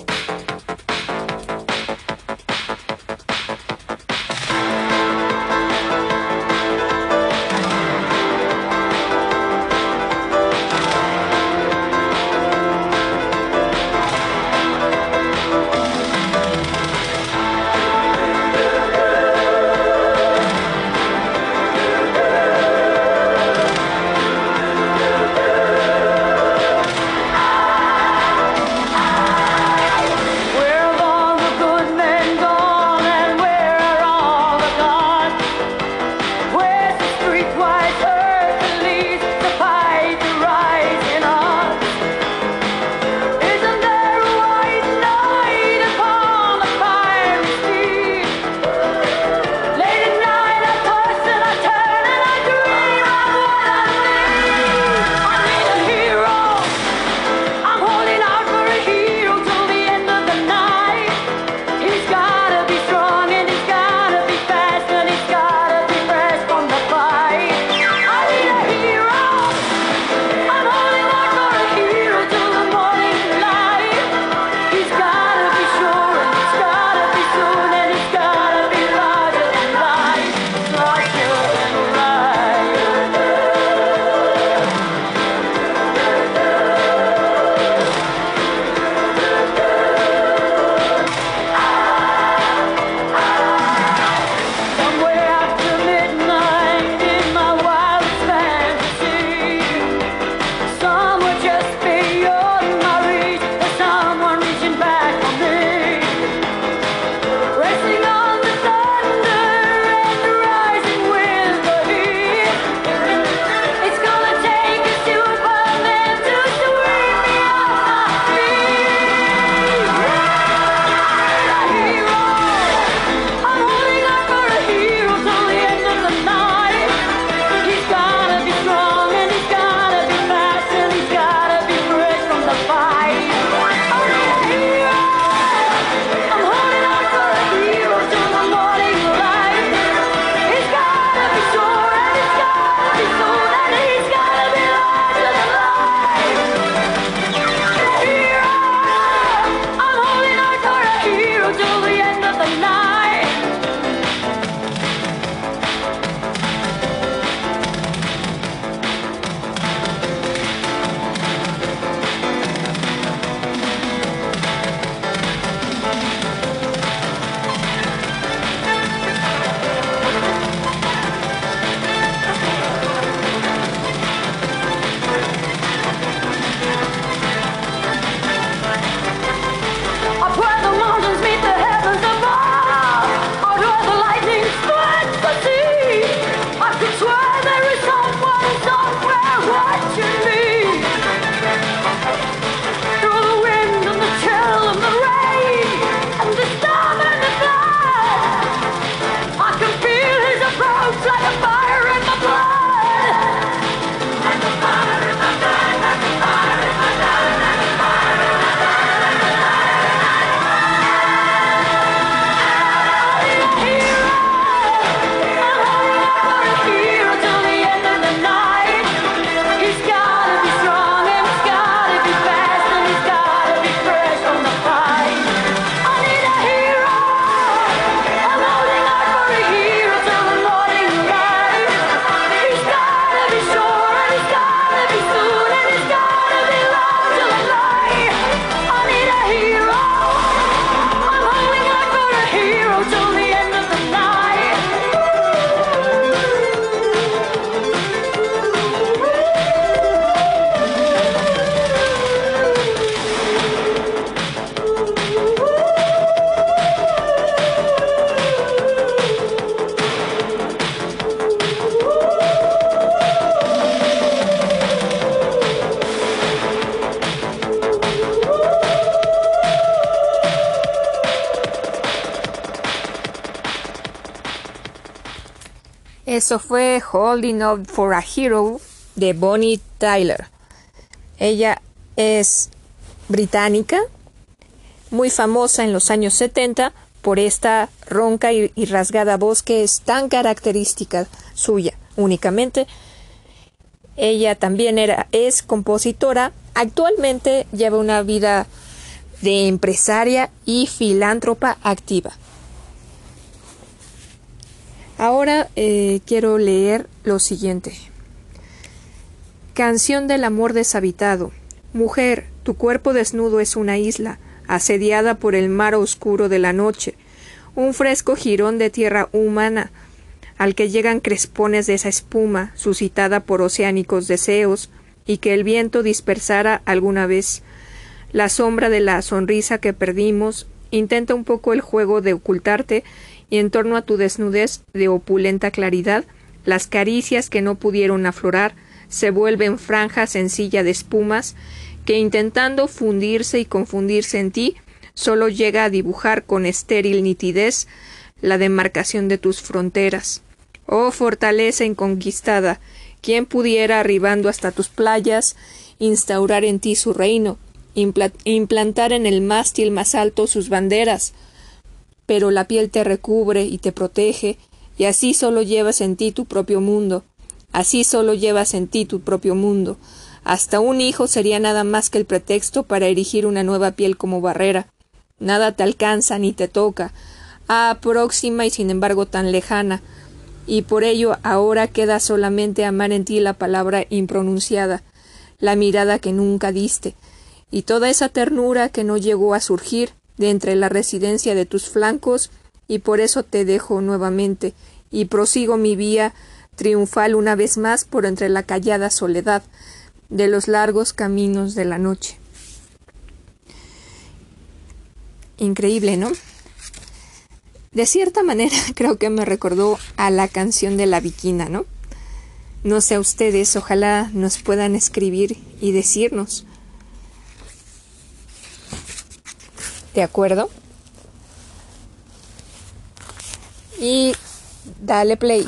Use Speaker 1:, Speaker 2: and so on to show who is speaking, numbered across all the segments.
Speaker 1: you Eso fue Holding Up for a Hero de Bonnie Tyler. Ella es británica, muy famosa en los años 70 por esta ronca y, rasgada voz que es tan característica suya únicamente. Ella también era, es compositora. Actualmente lleva una vida
Speaker 2: de empresaria y filántropa activa. Ahora eh, quiero leer lo siguiente. Canción del amor deshabitado. Mujer, tu cuerpo desnudo es una isla, asediada por el mar oscuro de la noche, un fresco jirón de tierra humana, al que llegan crespones de esa espuma suscitada por oceánicos deseos, y que el viento dispersara alguna vez. La sombra de la sonrisa que perdimos intenta un poco el juego de ocultarte, y en torno a tu desnudez de opulenta claridad, las caricias que no pudieron aflorar se vuelven franja sencilla de espumas que intentando fundirse y confundirse en ti, solo llega a dibujar con estéril nitidez la demarcación de tus fronteras. Oh fortaleza inconquistada, ¿quién pudiera, arribando hasta tus playas, instaurar en ti su reino, implantar en el mástil más alto sus banderas? Pero la piel te recubre y te protege, y así solo llevas en ti tu propio mundo, así solo llevas en ti tu propio mundo. Hasta un hijo sería nada más que el pretexto para erigir una nueva piel como barrera. Nada te alcanza ni te toca. Ah, próxima y sin embargo tan lejana, y por ello ahora queda solamente amar en ti la palabra impronunciada, la mirada que nunca diste, y toda esa ternura que no llegó a surgir de entre la residencia de tus flancos, y por eso te dejo nuevamente, y prosigo mi vía triunfal una vez más por entre la callada soledad de los largos caminos de la noche. Increíble, ¿no? De cierta manera creo que me recordó a la canción de la viquina, ¿no? No sé a ustedes, ojalá nos puedan escribir y decirnos. ¿De acuerdo? Y dale play.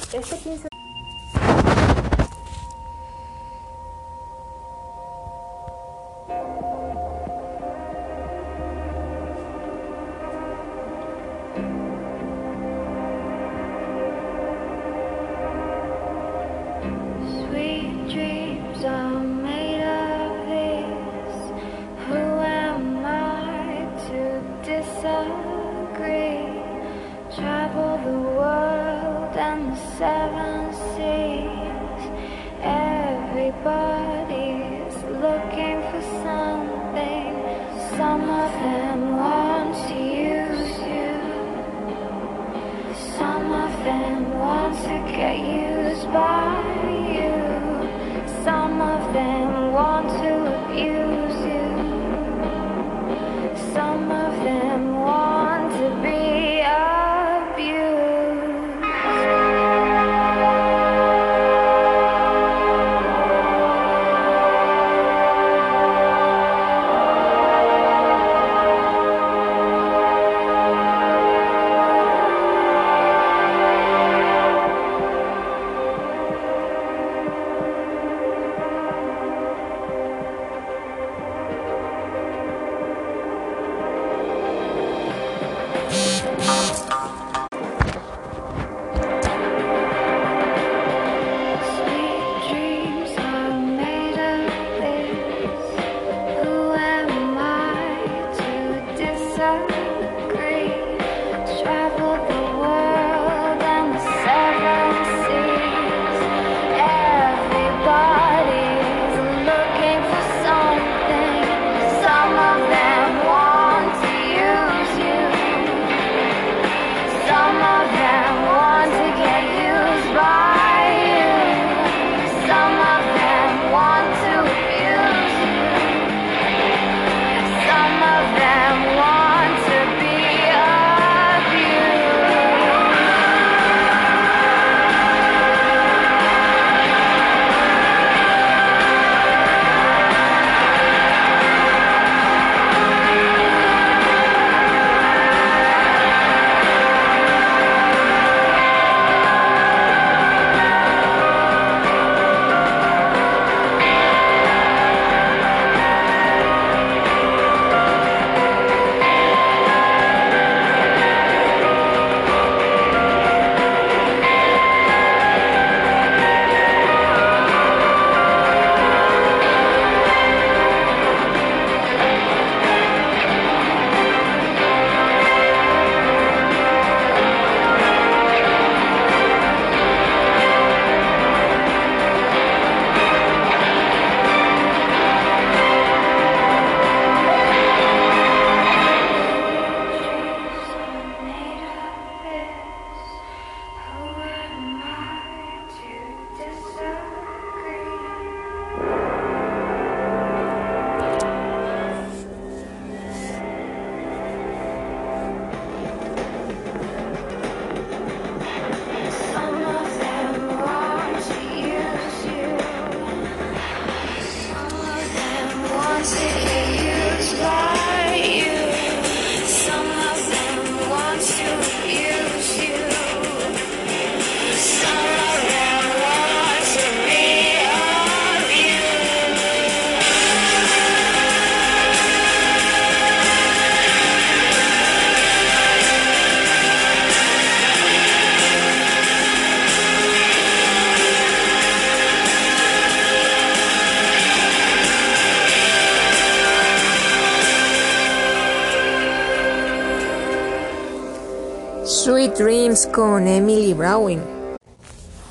Speaker 2: Sweet Dreams con Emily Browning.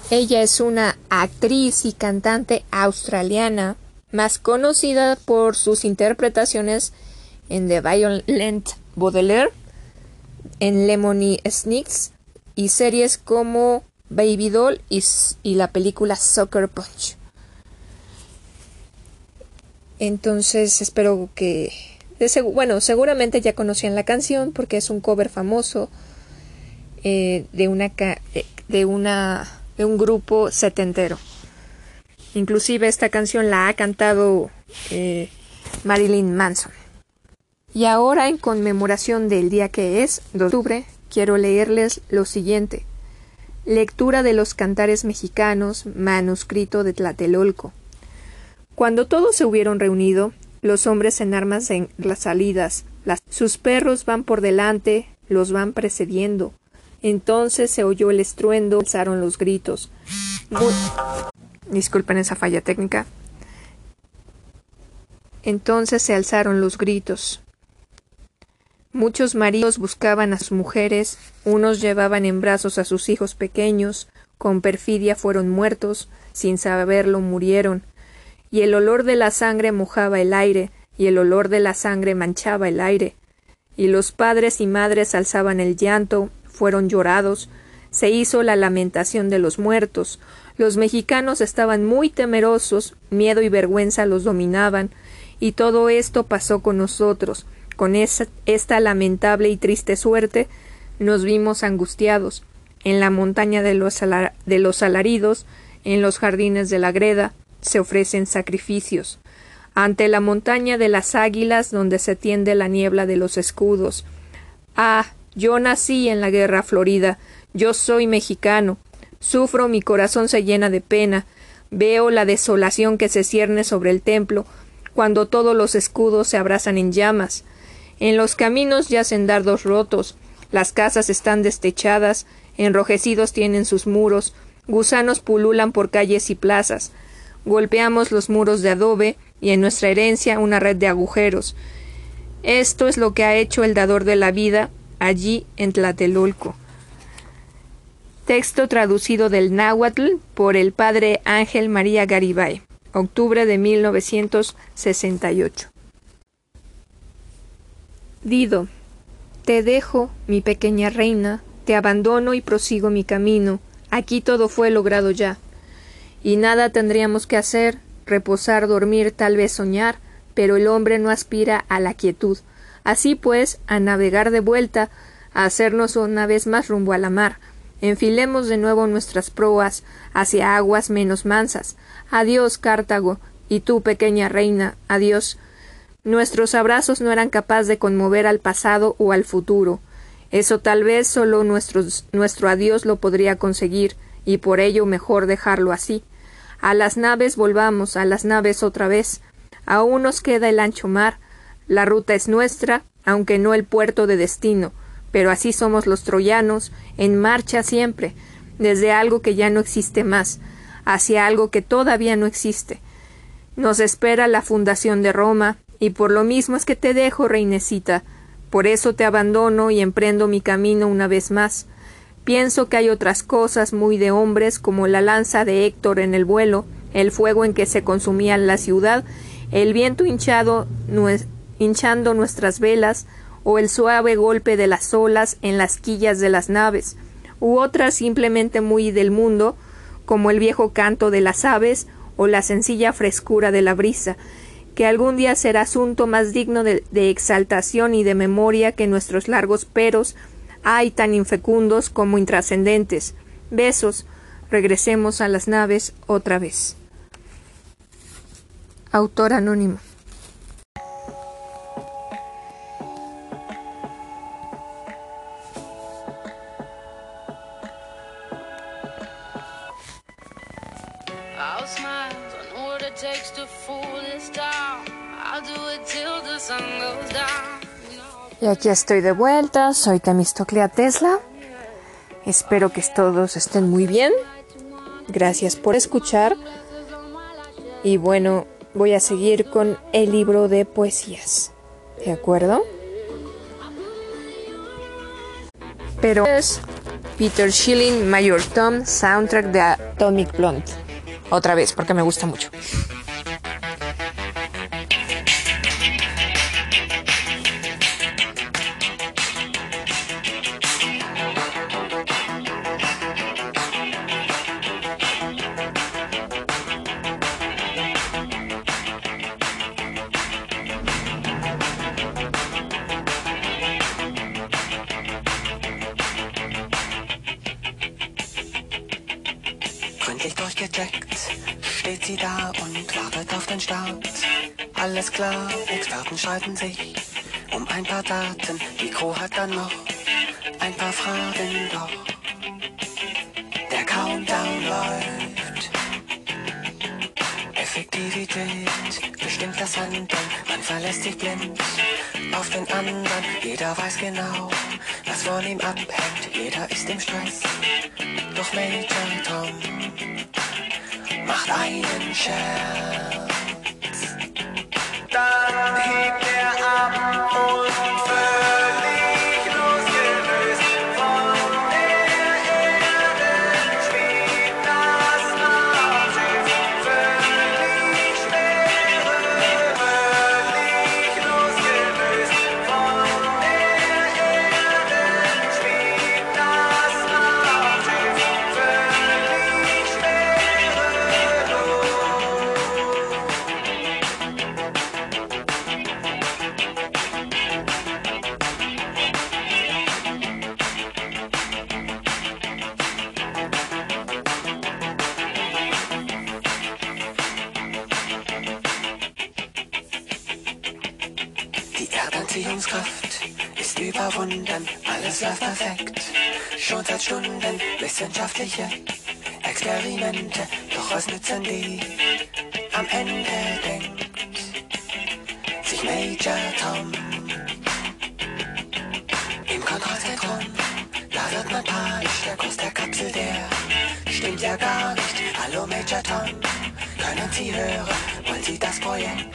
Speaker 2: Ella es una actriz y cantante australiana, más conocida por sus interpretaciones en The Violent Baudelaire, en Lemony Snicks y series como Baby Doll y, y la película Soccer Punch. Entonces espero que... bueno, seguramente ya conocían la canción porque es un cover famoso eh, de, una, de, una, de un grupo setentero. Inclusive esta canción la ha cantado eh, Marilyn Manson. Y ahora en conmemoración del día que es, de octubre, quiero leerles lo siguiente. Lectura de los cantares mexicanos, manuscrito de Tlatelolco. Cuando todos se hubieron reunido, los hombres en armas en las salidas, sus perros van por delante, los van precediendo. Entonces se oyó el estruendo, alzaron los gritos. Disculpen esa falla técnica. Entonces se alzaron los gritos. Muchos maridos buscaban a sus mujeres, unos llevaban en brazos a sus hijos pequeños, con perfidia fueron muertos, sin saberlo murieron, y el olor de la sangre mojaba el aire, y el olor de la sangre manchaba el aire. Y los padres y madres alzaban el llanto, fueron llorados, se hizo la lamentación de los muertos. Los mexicanos estaban muy temerosos, miedo y vergüenza los dominaban, y todo esto pasó con nosotros. Con esta lamentable y triste suerte nos vimos angustiados, en la montaña de los, de los alaridos, en los jardines de la greda, se ofrecen sacrificios. Ante la montaña de las águilas donde se tiende la niebla de los escudos. Ah, yo nací en la guerra florida, yo soy mexicano. Sufro, mi corazón se llena de pena. Veo la desolación que se cierne sobre el templo, cuando todos los escudos se abrazan en llamas. En los caminos yacen dardos rotos, las casas están destechadas, enrojecidos tienen sus muros, gusanos pululan por calles y plazas, golpeamos los muros de adobe y en nuestra herencia una red de agujeros. Esto es lo que ha hecho el dador de la vida allí en Tlatelolco. Texto traducido del náhuatl por el padre Ángel María Garibay, octubre de 1968. Dido, te dejo, mi pequeña reina, te abandono y prosigo mi camino. Aquí todo fue logrado ya y nada tendríamos que hacer, reposar, dormir, tal vez soñar, pero el hombre no aspira a la quietud. Así pues, a navegar de vuelta, a hacernos una vez más rumbo a la mar. Enfilemos de nuevo nuestras proas hacia aguas menos mansas. Adiós, Cartago, y tú, pequeña reina, adiós. Nuestros abrazos no eran capaces de conmover al pasado o al futuro. Eso tal vez solo nuestro adiós lo podría conseguir, y por ello mejor dejarlo así. A las naves volvamos, a las naves otra vez. Aún nos queda el ancho mar. La ruta es nuestra, aunque no el puerto de destino. Pero así somos los troyanos, en marcha siempre, desde algo que ya no existe más, hacia algo que todavía no existe. Nos espera la fundación de Roma, y por lo mismo es que te dejo, reinecita. Por eso te abandono y emprendo mi camino una vez más. Pienso que hay otras cosas muy de hombres, como la lanza de Héctor en el vuelo, el fuego en que se consumía la ciudad, el viento hinchado, hinchando nuestras velas, o el suave golpe de las olas en las quillas de las naves, u otras simplemente muy del mundo, como el viejo canto de las aves o la sencilla frescura de la brisa, que algún día será asunto más digno de exaltación y de memoria que nuestros largos peros hay tan infecundos como intrascendentes. Besos. Regresemos a las naves otra vez. Autor anónimo. Y aquí estoy de vuelta, soy Temistoclea Tesla. Espero que todos estén muy bien. Gracias por escuchar. Y bueno, voy a seguir con el libro de poesías. ¿De acuerdo? pero es Peter Schilling, Mayor Tom, soundtrack de Atomic Blonde. Otra vez, porque me gusta mucho.
Speaker 3: Klar, Experten streiten sich um ein paar Daten. Crew hat dann noch ein paar Fragen, doch der Countdown läuft. Effektivität bestimmt das Handeln, man verlässt sich blind auf den anderen. Jeder weiß genau, was von ihm abhängt, jeder ist im Stress. Doch Major Tom macht einen Scherz. जीता भी क्या आप और alles läuft perfekt. Schon seit Stunden wissenschaftliche Experimente, doch was nützen die? Am Ende denkt sich Major Tom im Kontrollzentrum. Da wird man panisch, der Kurs der Kapsel, der stimmt ja gar nicht. Hallo Major Tom, können Sie hören? Wollen Sie das Projekt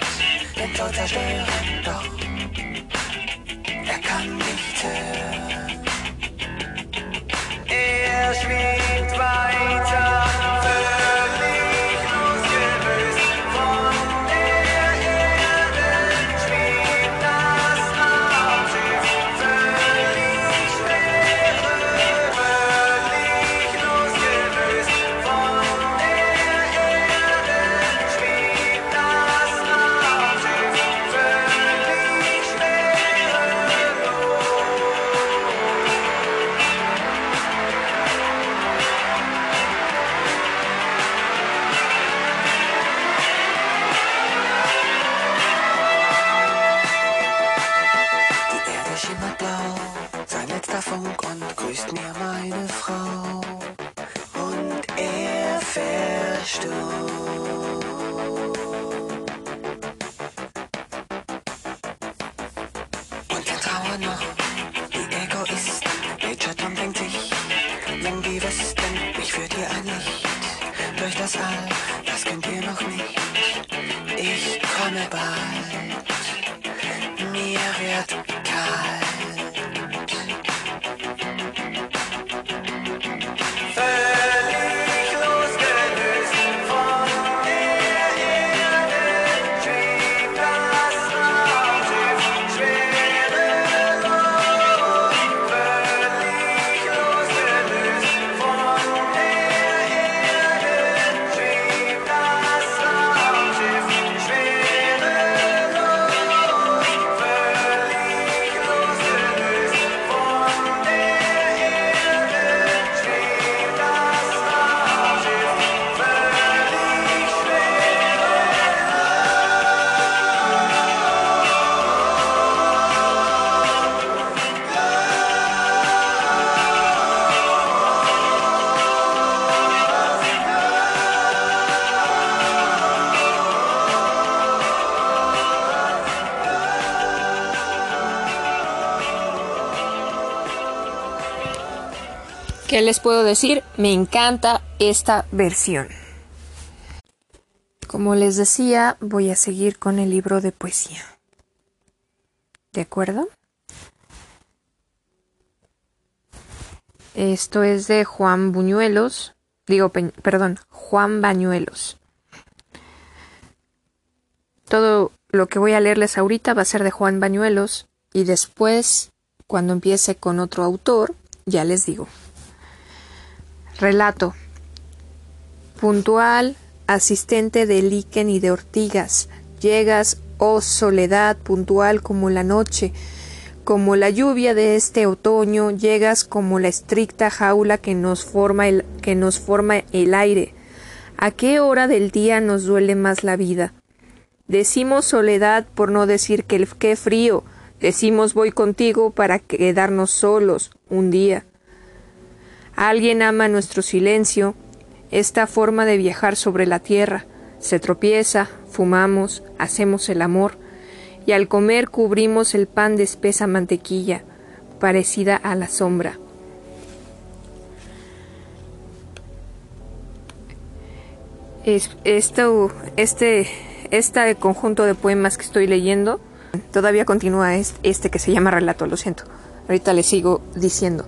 Speaker 3: denn so zerstören? Doch er kann nichts hören.
Speaker 2: ¿Qué les puedo decir? Me encanta esta versión. Como les decía, voy a seguir con el libro de poesía. ¿De acuerdo? Esto es de Juan Buñuelos, digo, perdón, Juan Bañuelos. Todo lo que voy a leerles ahorita va a ser de Juan Bañuelos y después, cuando empiece con otro autor, ya les digo. Relato. Puntual, asistente de Liquen y de Ortigas, llegas, oh soledad, puntual como la noche, como la lluvia de este otoño, llegas como la estricta jaula que nos forma el, que nos forma el aire. ¿A qué hora del día nos duele más la vida? Decimos soledad por no decir que qué frío. Decimos voy contigo para quedarnos solos un día. Alguien ama nuestro silencio, esta forma de viajar sobre la tierra. Se tropieza, fumamos, hacemos el amor, y al comer cubrimos el pan de espesa mantequilla, parecida a la sombra. esto, este este conjunto de poemas que estoy leyendo todavía continúa este que se llama relato, lo siento. Ahorita le sigo diciendo.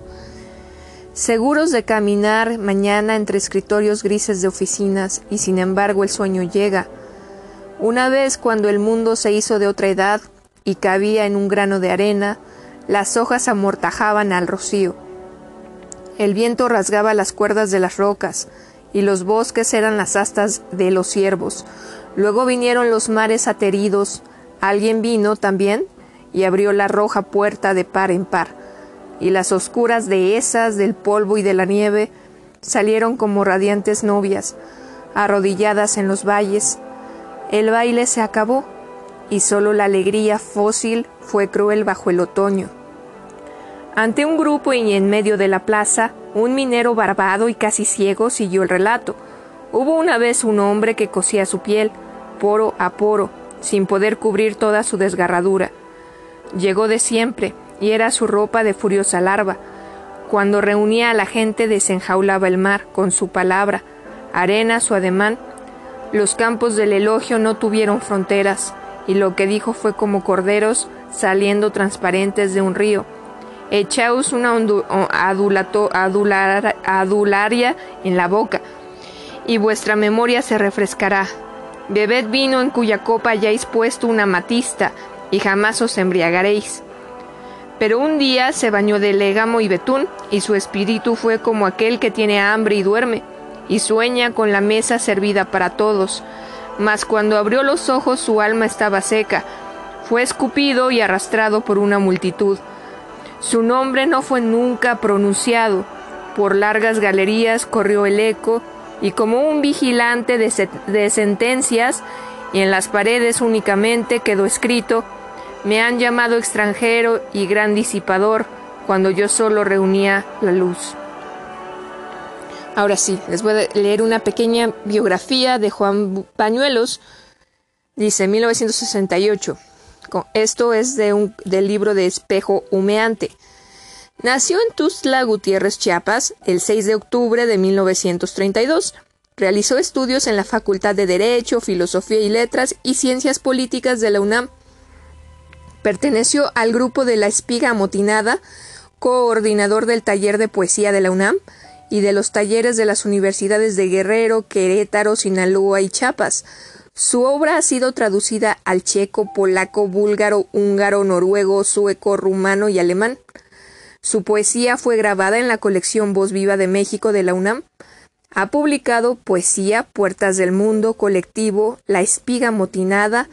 Speaker 2: Seguros de caminar mañana entre escritorios grises de oficinas y sin embargo el sueño llega. Una vez cuando el mundo se hizo de otra edad y cabía en un grano de arena, las hojas amortajaban al rocío. El viento rasgaba las cuerdas de las rocas y los bosques eran las astas de los ciervos, Luego vinieron los mares ateridos. Alguien vino también y abrió la roja puerta de par en par, y las oscuras dehesas del polvo y de la nieve salieron como radiantes novias, arrodilladas en los valles. El baile se acabó, y solo la alegría fósil fue cruel bajo el otoño. Ante un grupo y en medio de la plaza, un minero barbado y casi ciego siguió el relato. Hubo una vez un hombre que cosía su piel, poro a poro, sin poder cubrir toda su desgarradura. Llegó de siempre, y era su ropa de furiosa larva. Cuando reunía a la gente desenjaulaba el mar con su palabra, arena su ademán. Los campos del elogio no tuvieron fronteras, y lo que dijo fue como corderos saliendo transparentes de un río. Echaos una adularia en la boca, y vuestra memoria se refrescará. Bebed vino en cuya copa hayáis puesto una matista, y jamás os embriagaréis. Pero un día se bañó de légamo y betún, y su espíritu fue como aquel que tiene hambre y duerme, y sueña con la mesa servida para todos. Mas cuando abrió los ojos su alma estaba seca, fue escupido y arrastrado por una multitud. Su nombre no fue nunca pronunciado, por largas galerías corrió el eco, y como un vigilante de, sentencias, y en las paredes únicamente quedó escrito, me han llamado extranjero y gran disipador cuando yo solo reunía la luz. Ahora sí, les voy a leer una pequeña biografía de Juan Pañuelos. Dice 1968. Esto es de un, del libro de Espejo Humeante. Nació en Tuzla Gutiérrez, Chiapas, el 6 de octubre de 1932. Realizó estudios en la Facultad de Derecho, Filosofía y Letras y Ciencias Políticas de la UNAM. Perteneció al grupo de La Espiga Amotinada, coordinador del taller de poesía de la UNAM y de los talleres de las universidades de Guerrero, Querétaro, Sinaloa y Chiapas. Su obra ha sido traducida al checo, polaco, búlgaro, húngaro, noruego, sueco, rumano y alemán. Su poesía fue grabada en la colección Voz Viva de México de la UNAM. Ha publicado Poesía, Puertas del Mundo, Colectivo, La Espiga Motinada,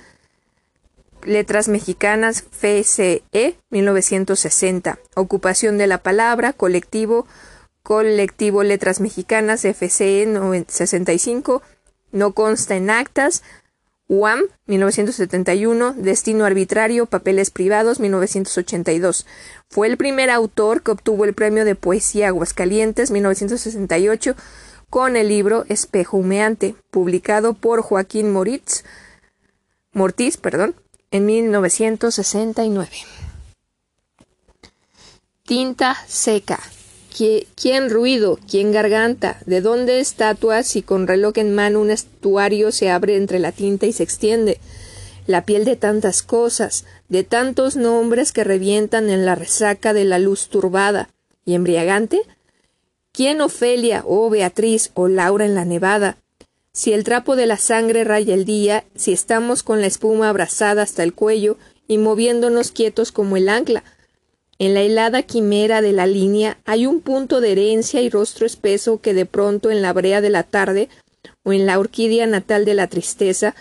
Speaker 2: Letras Mexicanas, FCE, 1960, Ocupación de la Palabra, Colectivo, Colectivo Letras Mexicanas, FCE, 65, No consta en actas, UAM, 1971, Destino Arbitrario, Papeles Privados, 1982. Fue el primer autor que obtuvo el Premio de Poesía Aguascalientes, 1968, con el libro Espejo Humeante, publicado por Joaquín Moritz, Mortiz perdón, en 1969. Tinta seca. ¿Quién ruido? ¿Quién garganta? ¿De dónde estatuas si con reloj en mano un estuario se abre entre la tinta y se extiende? La piel de tantas cosas, de tantos nombres que revientan en la resaca de la luz turbada y embriagante.
Speaker 4: ¿Quién Ofelia, o oh Beatriz, o Laura en la nevada? Si el trapo de la sangre raya el día, si estamos con la espuma abrazada hasta el cuello y moviéndonos quietos como el ancla. En la helada quimera de la línea hay un punto de herencia y rostro espeso que de pronto en la brea de la tarde, o en la orquídea natal de la tristeza,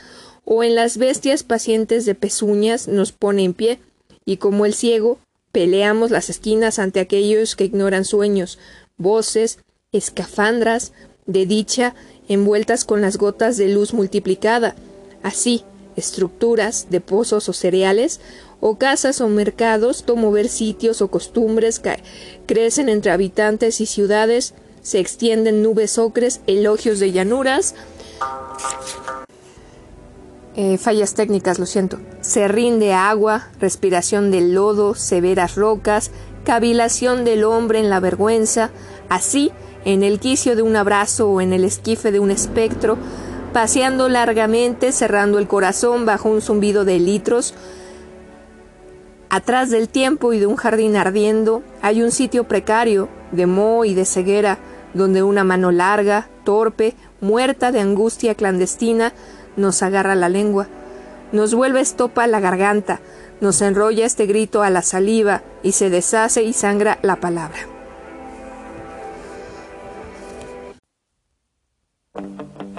Speaker 4: o en las bestias pacientes de pezuñas nos pone en pie, y como el ciego, peleamos las esquinas ante aquellos que ignoran sueños, voces, escafandras, de dicha, envueltas con las gotas de luz multiplicada. Así, estructuras de pozos o cereales, o casas o mercados, tomo ver sitios o costumbres crecen entre habitantes y ciudades, se extienden nubes ocres, elogios de llanuras. Eh, fallas técnicas, lo siento. Se rinde agua, respiración del lodo, severas rocas, cavilación del hombre en la vergüenza, así, en el quicio de un abrazo o en el esquife de un espectro, paseando largamente, cerrando el corazón bajo un zumbido de litros, atrás del tiempo y de un jardín ardiendo, hay un sitio precario, de moho y de ceguera, donde una mano larga, torpe, muerta de angustia clandestina, nos agarra la lengua, nos vuelve estopa la garganta, nos enrolla este grito a la saliva y se deshace y sangra la palabra. Thank you.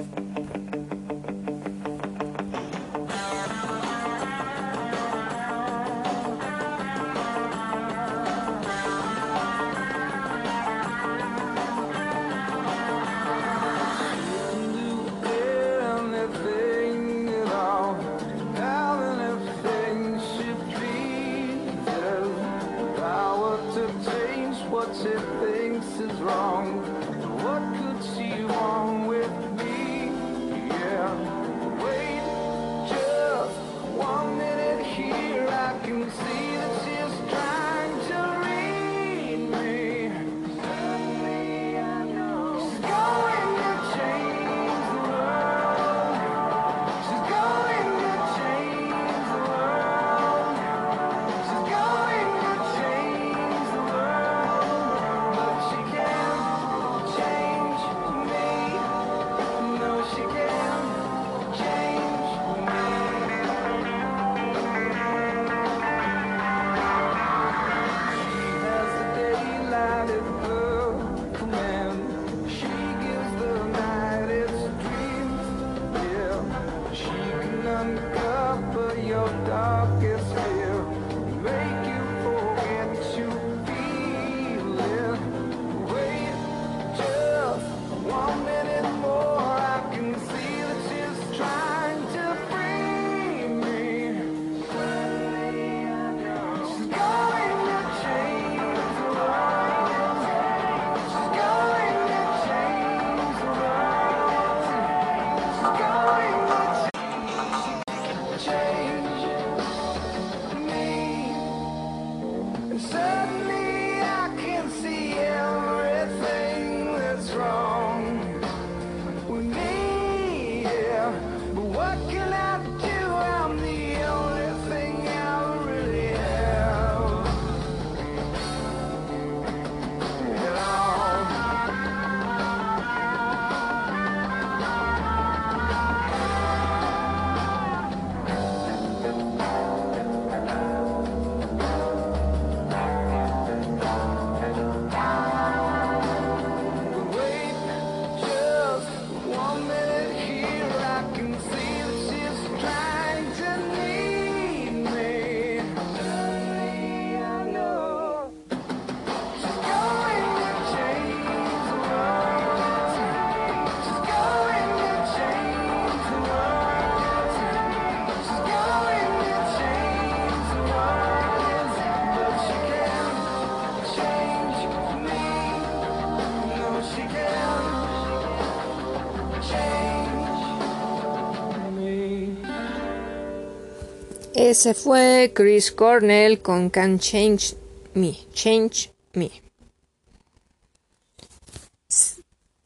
Speaker 4: Ese fue Chris Cornell con Can Change Me, Change Me.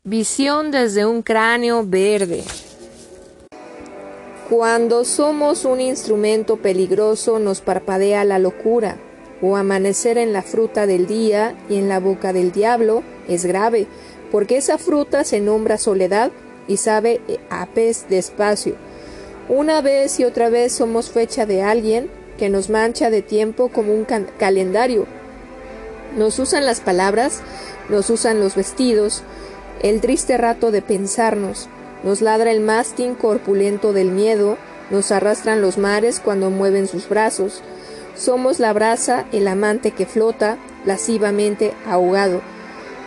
Speaker 4: Visión desde un cráneo verde. Cuando somos un instrumento peligroso nos parpadea la locura.
Speaker 2: o amanecer en la fruta del día y en la boca del diablo es grave, porque esa fruta se nombra soledad y sabe a pez despacio. Una vez y otra vez somos fecha de alguien que nos mancha de tiempo como un calendario. Nos usan las palabras, nos usan los vestidos, el triste rato de pensarnos, nos ladra el mástil corpulento del miedo, nos arrastran los mares cuando mueven sus brazos. Somos la brasa, el amante que flota, lascivamente ahogado.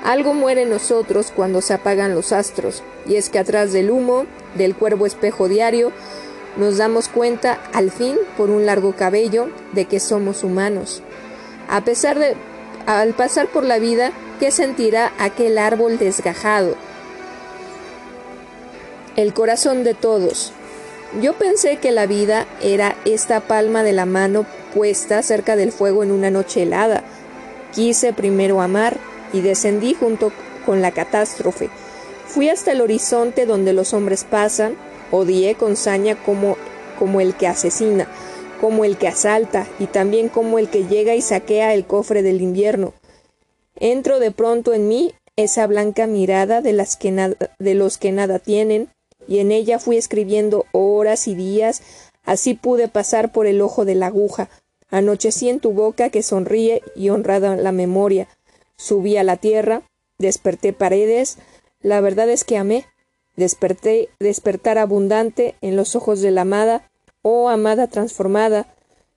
Speaker 2: Algo muere en nosotros cuando se apagan los astros, y es que atrás del humo, del cuervo espejo diario, nos damos cuenta, al fin, por un largo cabello, de que somos humanos. A pesar de, al pasar por la vida, ¿qué sentirá aquel árbol desgajado? El corazón de todos. Yo pensé que la vida era esta palma de la mano puesta cerca del fuego en una noche helada. Quise primero amar y descendí junto con la catástrofe. Fui hasta el horizonte donde los hombres pasan, odié con saña como, como el que asesina, como el que asalta y también como el que llega y saquea el cofre del invierno. Entro de pronto en mí esa blanca mirada de, las que de los que nada tienen, y en ella fui escribiendo horas y días, así pude pasar por el ojo de la aguja. Anochecí en tu boca que sonríe y honrada la memoria. Subí a la tierra, desperté paredes, la verdad es que amé. Desperté, despertar abundante en los ojos de la amada, oh amada transformada,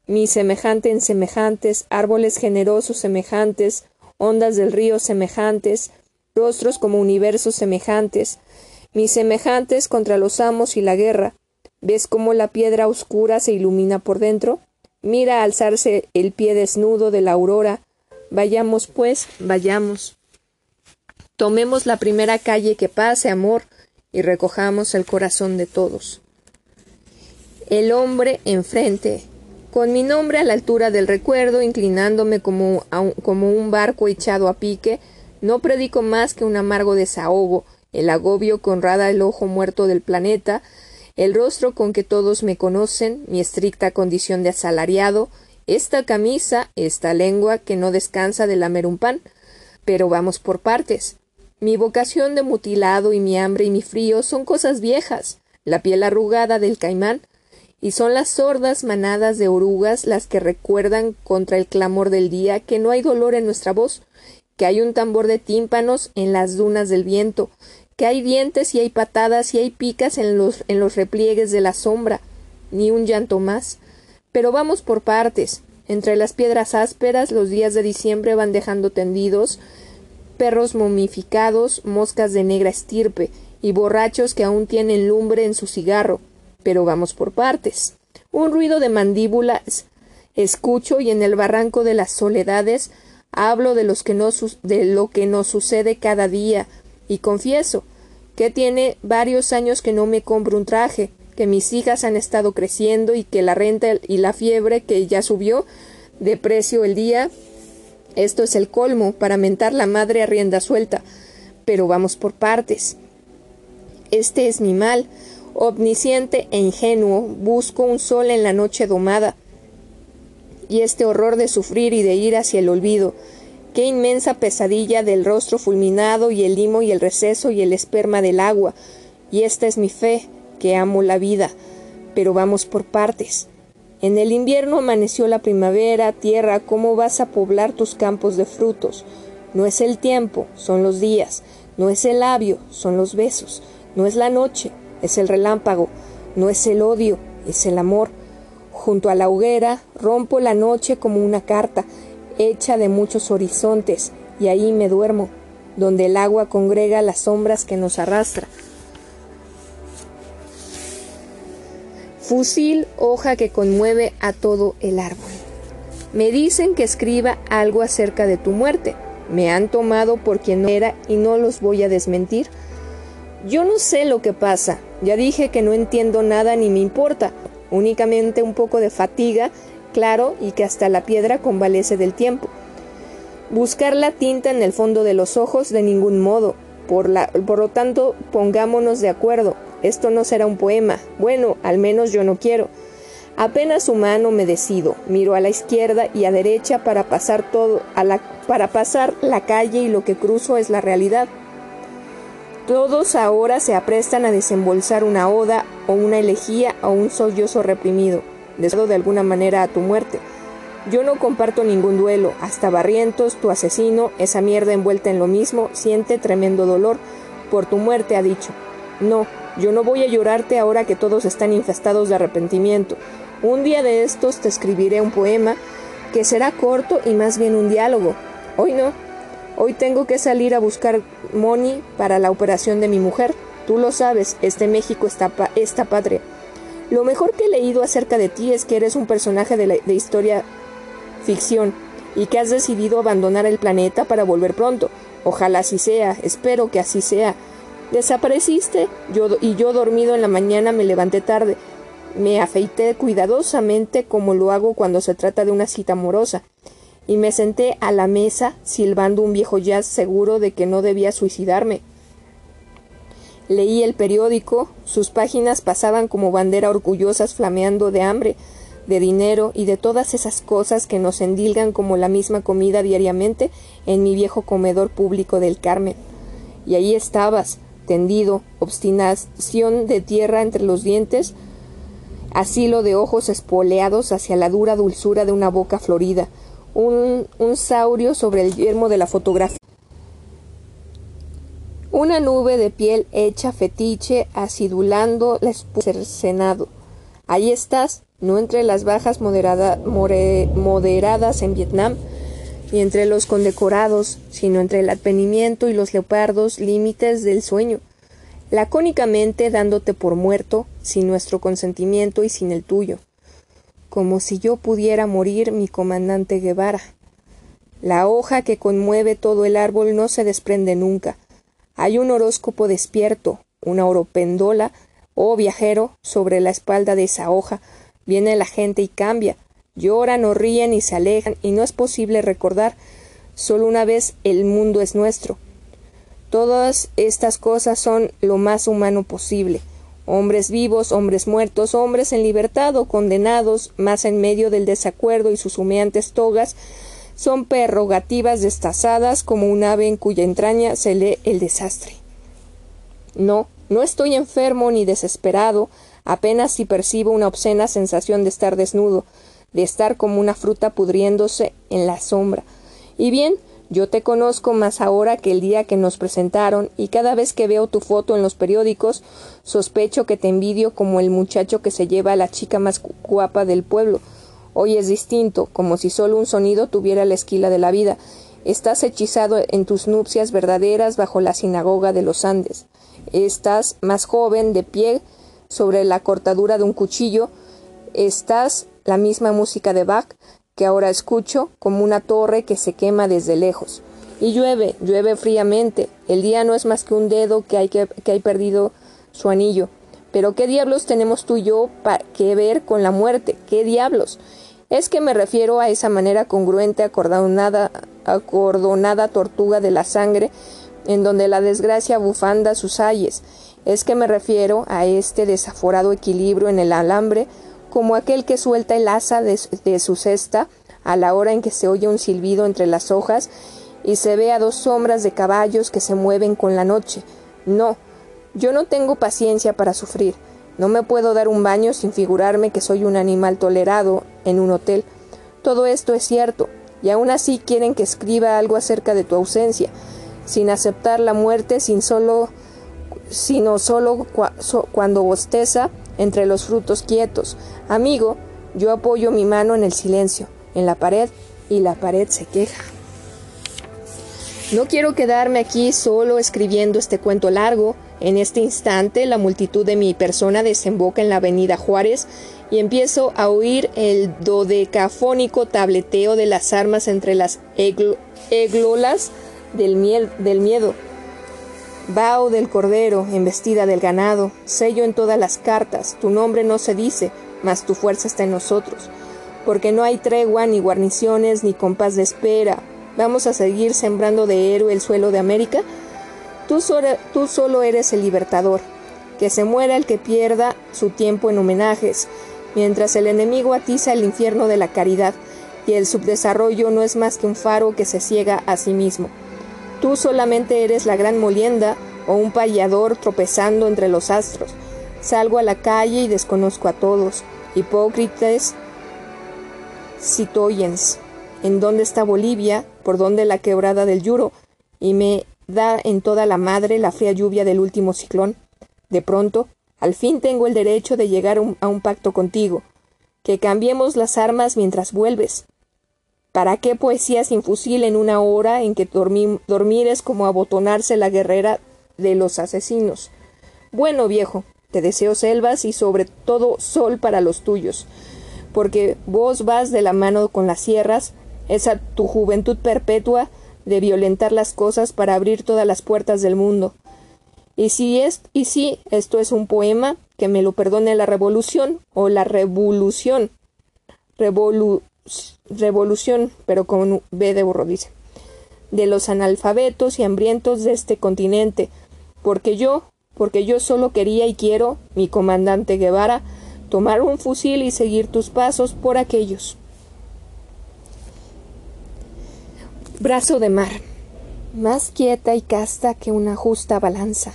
Speaker 2: mi semejante en semejantes, árboles generosos semejantes, ondas del río semejantes, rostros como universos semejantes, mis semejantes contra los amos y la guerra. ¿Ves cómo la piedra oscura se ilumina por dentro? Mira alzarse el pie desnudo de la aurora, Vayamos, pues, vayamos. Tomemos la primera calle que pase, amor, y recojamos el corazón de todos. El hombre enfrente, con mi nombre a la altura del recuerdo, inclinándome como, un, como un barco echado a pique, no predico más que un amargo desahogo, el agobio que honrada el ojo muerto del planeta, el rostro con que todos me conocen, mi estricta condición de asalariado, esta camisa, esta lengua que no descansa de lamer un pan. Pero vamos por partes. Mi vocación de mutilado y mi hambre y mi frío son cosas viejas, la piel arrugada del caimán, y son las sordas manadas de orugas las que recuerdan contra el clamor del día que no hay dolor en nuestra voz, que hay un tambor de tímpanos en las dunas del viento, que hay dientes y hay patadas y hay picas en los, en los repliegues de la sombra, ni un llanto más. Pero vamos por partes. Entre las piedras ásperas los días de diciembre van dejando tendidos perros momificados, moscas de negra estirpe y borrachos que aún tienen lumbre en su cigarro. Pero vamos por partes. Un ruido de mandíbulas escucho y en el barranco de las soledades hablo de, los que no lo que nos sucede cada día y confieso que tiene varios años que no me compro un traje, que mis hijas han estado creciendo y que la renta y la fiebre que ya subió de precio el día. Esto es el colmo para mentar la madre a rienda suelta. Pero vamos por partes. Este es mi mal. Omnisciente e ingenuo, busco un sol en la noche domada. Y este horror de sufrir y de ir hacia el olvido. Qué inmensa pesadilla del rostro fulminado y el limo y el receso y el esperma del agua. Y esta es mi fe, que amo la vida, pero vamos por partes. En el invierno amaneció la primavera, tierra, ¿cómo vas a poblar tus campos de frutos? No es el tiempo, son los días, no es el labio, son los besos, no es la noche, es el relámpago, no es el odio, es el amor. Junto a la hoguera rompo la noche como una carta, hecha de muchos horizontes, y ahí me duermo, donde el agua congrega las sombras que nos arrastra. Fusil, hoja que conmueve a todo el árbol. Me dicen que escriba algo acerca de tu muerte. Me han tomado por quien no era y no los voy a desmentir. Yo no sé lo que pasa. Ya dije que no entiendo nada ni me importa. Únicamente un poco de fatiga, claro, y que hasta la piedra convalece del tiempo. Buscar la tinta en el fondo de los ojos de ningún modo. Por, lo tanto, pongámonos de acuerdo. Esto no será un poema. Bueno, al menos yo no quiero. Apenas humano me decido, miro a la izquierda y a derecha para pasar todo, a la, para pasar la calle y lo que cruzo es la realidad. Todos ahora se aprestan a desembolsar una oda o una elegía o un sollozo reprimido, deseado de alguna manera a tu muerte. Yo no comparto ningún duelo, hasta Barrientos, tu asesino, esa mierda envuelta en lo mismo, siente tremendo dolor por tu muerte, ha dicho. No, yo no voy a llorarte ahora que todos están infestados de arrepentimiento. Un día de estos te escribiré un poema que será corto y más bien un diálogo. Hoy no, Hoy tengo que salir a buscar money para la operación de mi mujer. Tú lo sabes, este México está esta patria. Lo mejor que he leído acerca de ti es que eres un personaje de, de historia ficción y que has decidido abandonar el planeta para volver pronto. Ojalá así sea, espero que así sea. Desapareciste yo, y yo dormido en la mañana me levanté tarde. Me afeité cuidadosamente como lo hago cuando se trata de una cita amorosa y me senté a la mesa silbando un viejo jazz seguro de que no debía suicidarme. Leí el periódico, sus páginas pasaban como bandera orgullosas flameando de hambre, de dinero y de todas esas cosas que nos endilgan como la misma comida diariamente en mi viejo comedor público del Carmen. Y ahí estabas, tendido, obstinación de tierra entre los dientes, asilo de ojos espoleados hacia la dura dulzura de una boca florida, un, saurio sobre el yermo de la fotografía. Una nube de piel hecha fetiche acidulando la senado. Ahí estás, no entre las bajas moderadas en Vietnam, ni entre los condecorados, sino entre el advenimiento y los leopardos límites del sueño, lacónicamente dándote por muerto, sin nuestro consentimiento y sin el tuyo como si yo pudiera morir mi comandante Guevara. La hoja que conmueve todo el árbol no se desprende nunca. Hay un horóscopo despierto, una oropendola, oh viajero, sobre la espalda de esa hoja. Viene la gente y cambia. Lloran o ríen y se alejan, y no es posible recordar. Solo una vez el mundo es nuestro. Todas estas cosas son lo más humano posible hombres vivos, hombres muertos, hombres en libertad o condenados, más en medio del desacuerdo y sus humeantes togas, son prerrogativas destazadas como un ave en cuya entraña se lee el desastre. No, no estoy enfermo ni desesperado, apenas si percibo una obscena sensación de estar desnudo, de estar como una fruta pudriéndose en la sombra. Y bien, yo te conozco más ahora que el día que nos presentaron, y cada vez que veo tu foto en los periódicos, sospecho que te envidio como el muchacho que se lleva a la chica más guapa del pueblo. Hoy es distinto, como si solo un sonido tuviera la esquila de la vida. Estás hechizado en tus nupcias verdaderas bajo la sinagoga de los Andes. Estás más joven, de pie, sobre la cortadura de un cuchillo. Estás la misma música de Bach, que ahora escucho como una torre que se quema desde lejos. Y llueve, llueve fríamente. El día no es más que un dedo que hay, que, que perdido su anillo. Pero ¿qué diablos tenemos tú y yo que ver con la muerte? ¿Qué diablos? Es que me refiero a esa manera congruente, acordonada, acordonada tortuga de la sangre, en donde la desgracia bufanda sus ayes. Es que me refiero a este desaforado equilibrio en el alambre como aquel que suelta el asa de, su cesta a la hora en que se oye un silbido entre las hojas y se ve a dos sombras de caballos que se mueven con la noche. No, yo no tengo paciencia para sufrir. No me puedo dar un baño sin figurarme que soy un animal tolerado en un hotel. Todo esto es cierto, y aún así quieren que escriba algo acerca de tu ausencia, sin aceptar la muerte, sin solo, sino solo cuando bosteza entre los frutos quietos. Amigo, yo apoyo mi mano en el silencio, en la pared, y la pared se queja. No quiero quedarme aquí solo escribiendo este cuento largo. En este instante la multitud de mi persona desemboca en la avenida Juárez y empiezo a oír el dodecafónico tableteo de las armas entre las eglolas del, del miedo. Bao del cordero, embestida del ganado, sello en todas las cartas, tu nombre no se dice, mas tu fuerza está en nosotros. Porque no hay tregua, ni guarniciones, ni compás de espera. Vamos a seguir sembrando de héroe el suelo de América. Tú, tú solo eres el libertador. Que se muera el que pierda su tiempo en homenajes. mientras el enemigo atiza el infierno de la caridad, y el subdesarrollo no es más que un faro que se ciega a sí mismo. Tú solamente eres la gran molienda o un payador tropezando entre los astros. Salgo a la calle y desconozco a todos. Hipócritas, citoyens. ¿En dónde está Bolivia? ¿Por dónde la quebrada del Yuro? Y me da en toda la madre la fría lluvia del último ciclón. De pronto, al fin tengo el derecho de llegar a un pacto contigo. Que cambiemos las armas mientras vuelves. ¿Para qué poesía sin fusil en una hora en que dormir es como abotonarse la guerrera de los asesinos? Bueno, viejo, te deseo selvas y sobre todo sol para los tuyos, porque vos vas de la mano con las sierras, esa tu juventud perpetua de violentar las cosas para abrir todas las puertas del mundo. Y si es, y si esto es un poema, que me lo perdone la revolución o la revolución. Revolu revolución, pero con B de burro dice, de los analfabetos y hambrientos de este continente, porque yo, porque yo solo quería y quiero, mi comandante Guevara, tomar un fusil y seguir tus pasos por aquellos. Brazo de mar, más quieta y casta que una justa balanza,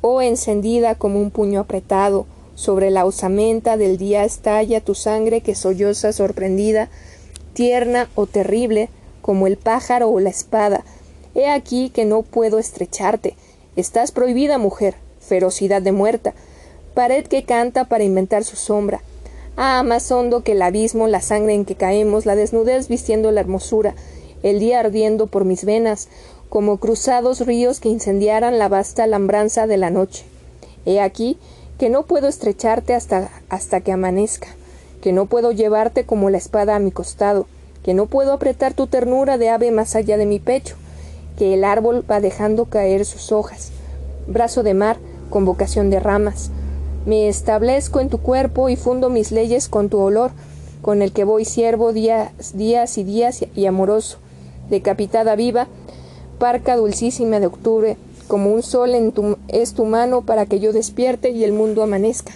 Speaker 2: o oh encendida como un puño apretado, sobre la osamenta del día estalla tu sangre que solloza sorprendida tierna o terrible, como el pájaro o la espada. He aquí que no puedo estrecharte. Estás prohibida, mujer, ferocidad de muerta, pared que canta para inventar su sombra. Ah, más hondo que el abismo, la sangre en que caemos, la desnudez vistiendo la hermosura, el día ardiendo por mis venas, como cruzados ríos que incendiaran la vasta alambranza de la noche. He aquí que no puedo estrecharte hasta, hasta que amanezca que no puedo llevarte como la espada a mi costado, que no puedo apretar tu ternura de ave más allá de mi pecho, que el árbol va dejando caer sus hojas. Brazo de mar, convocación de ramas. Me establezco en tu cuerpo y fundo mis leyes con tu olor, con el que voy siervo días, días y días y amoroso, decapitada viva, parca dulcísima de octubre, como un sol en tu, es tu mano para que yo despierte y el mundo amanezca.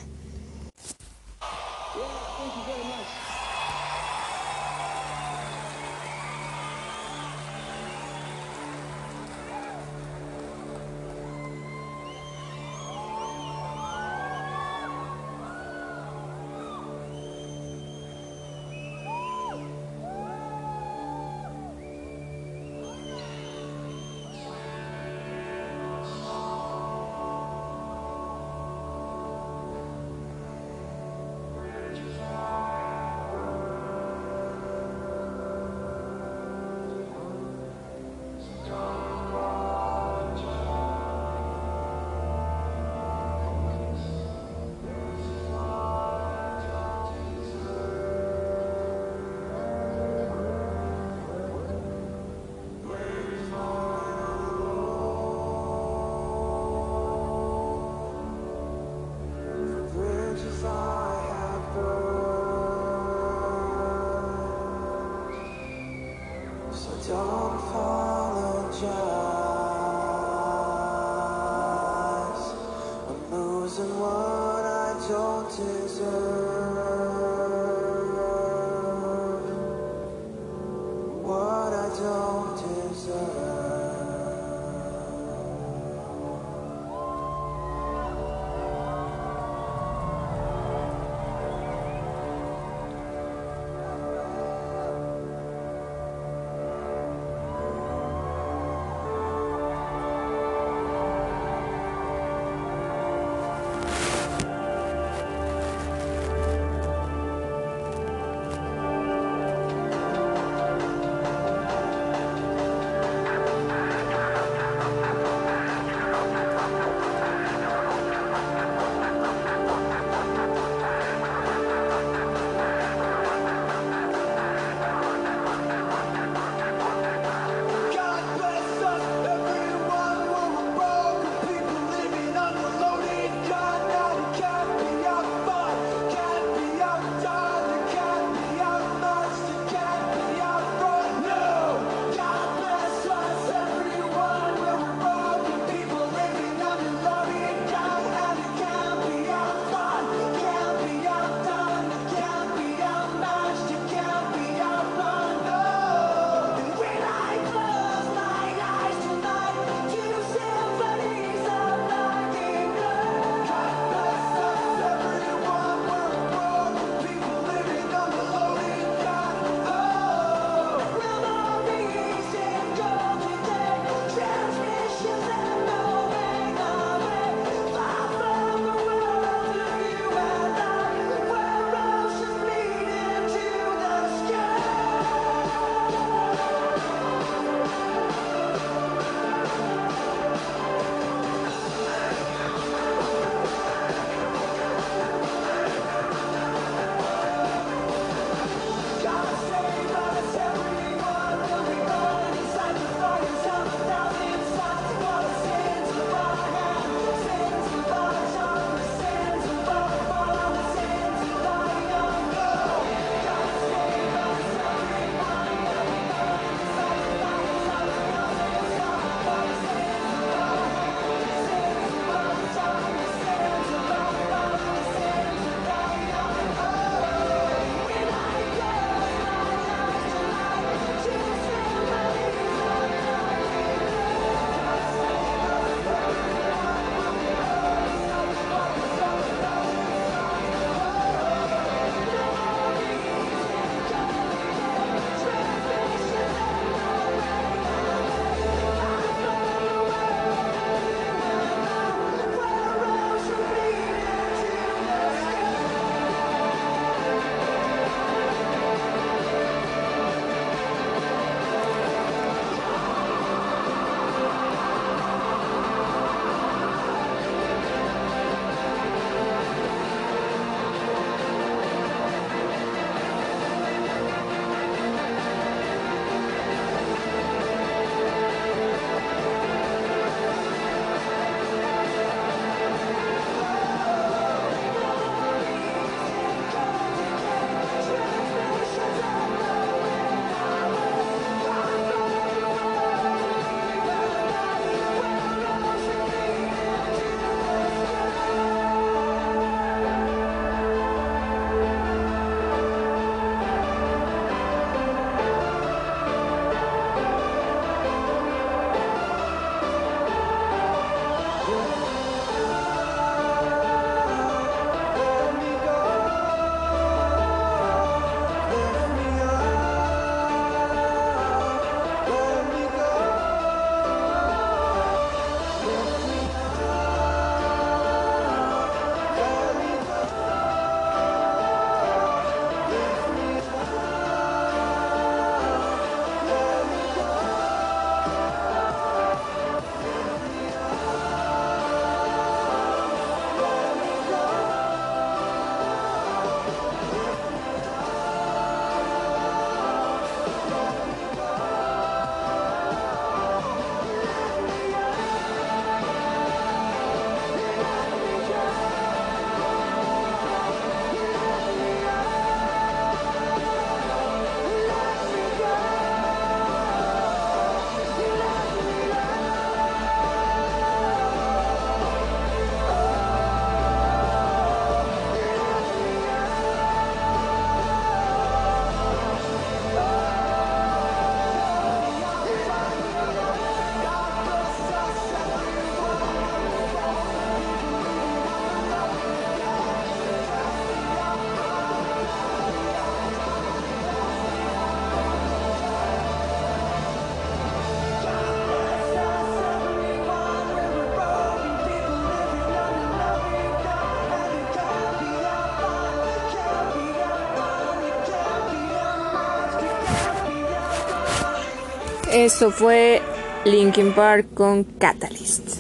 Speaker 2: Eso fue Linkin Park con Catalyst.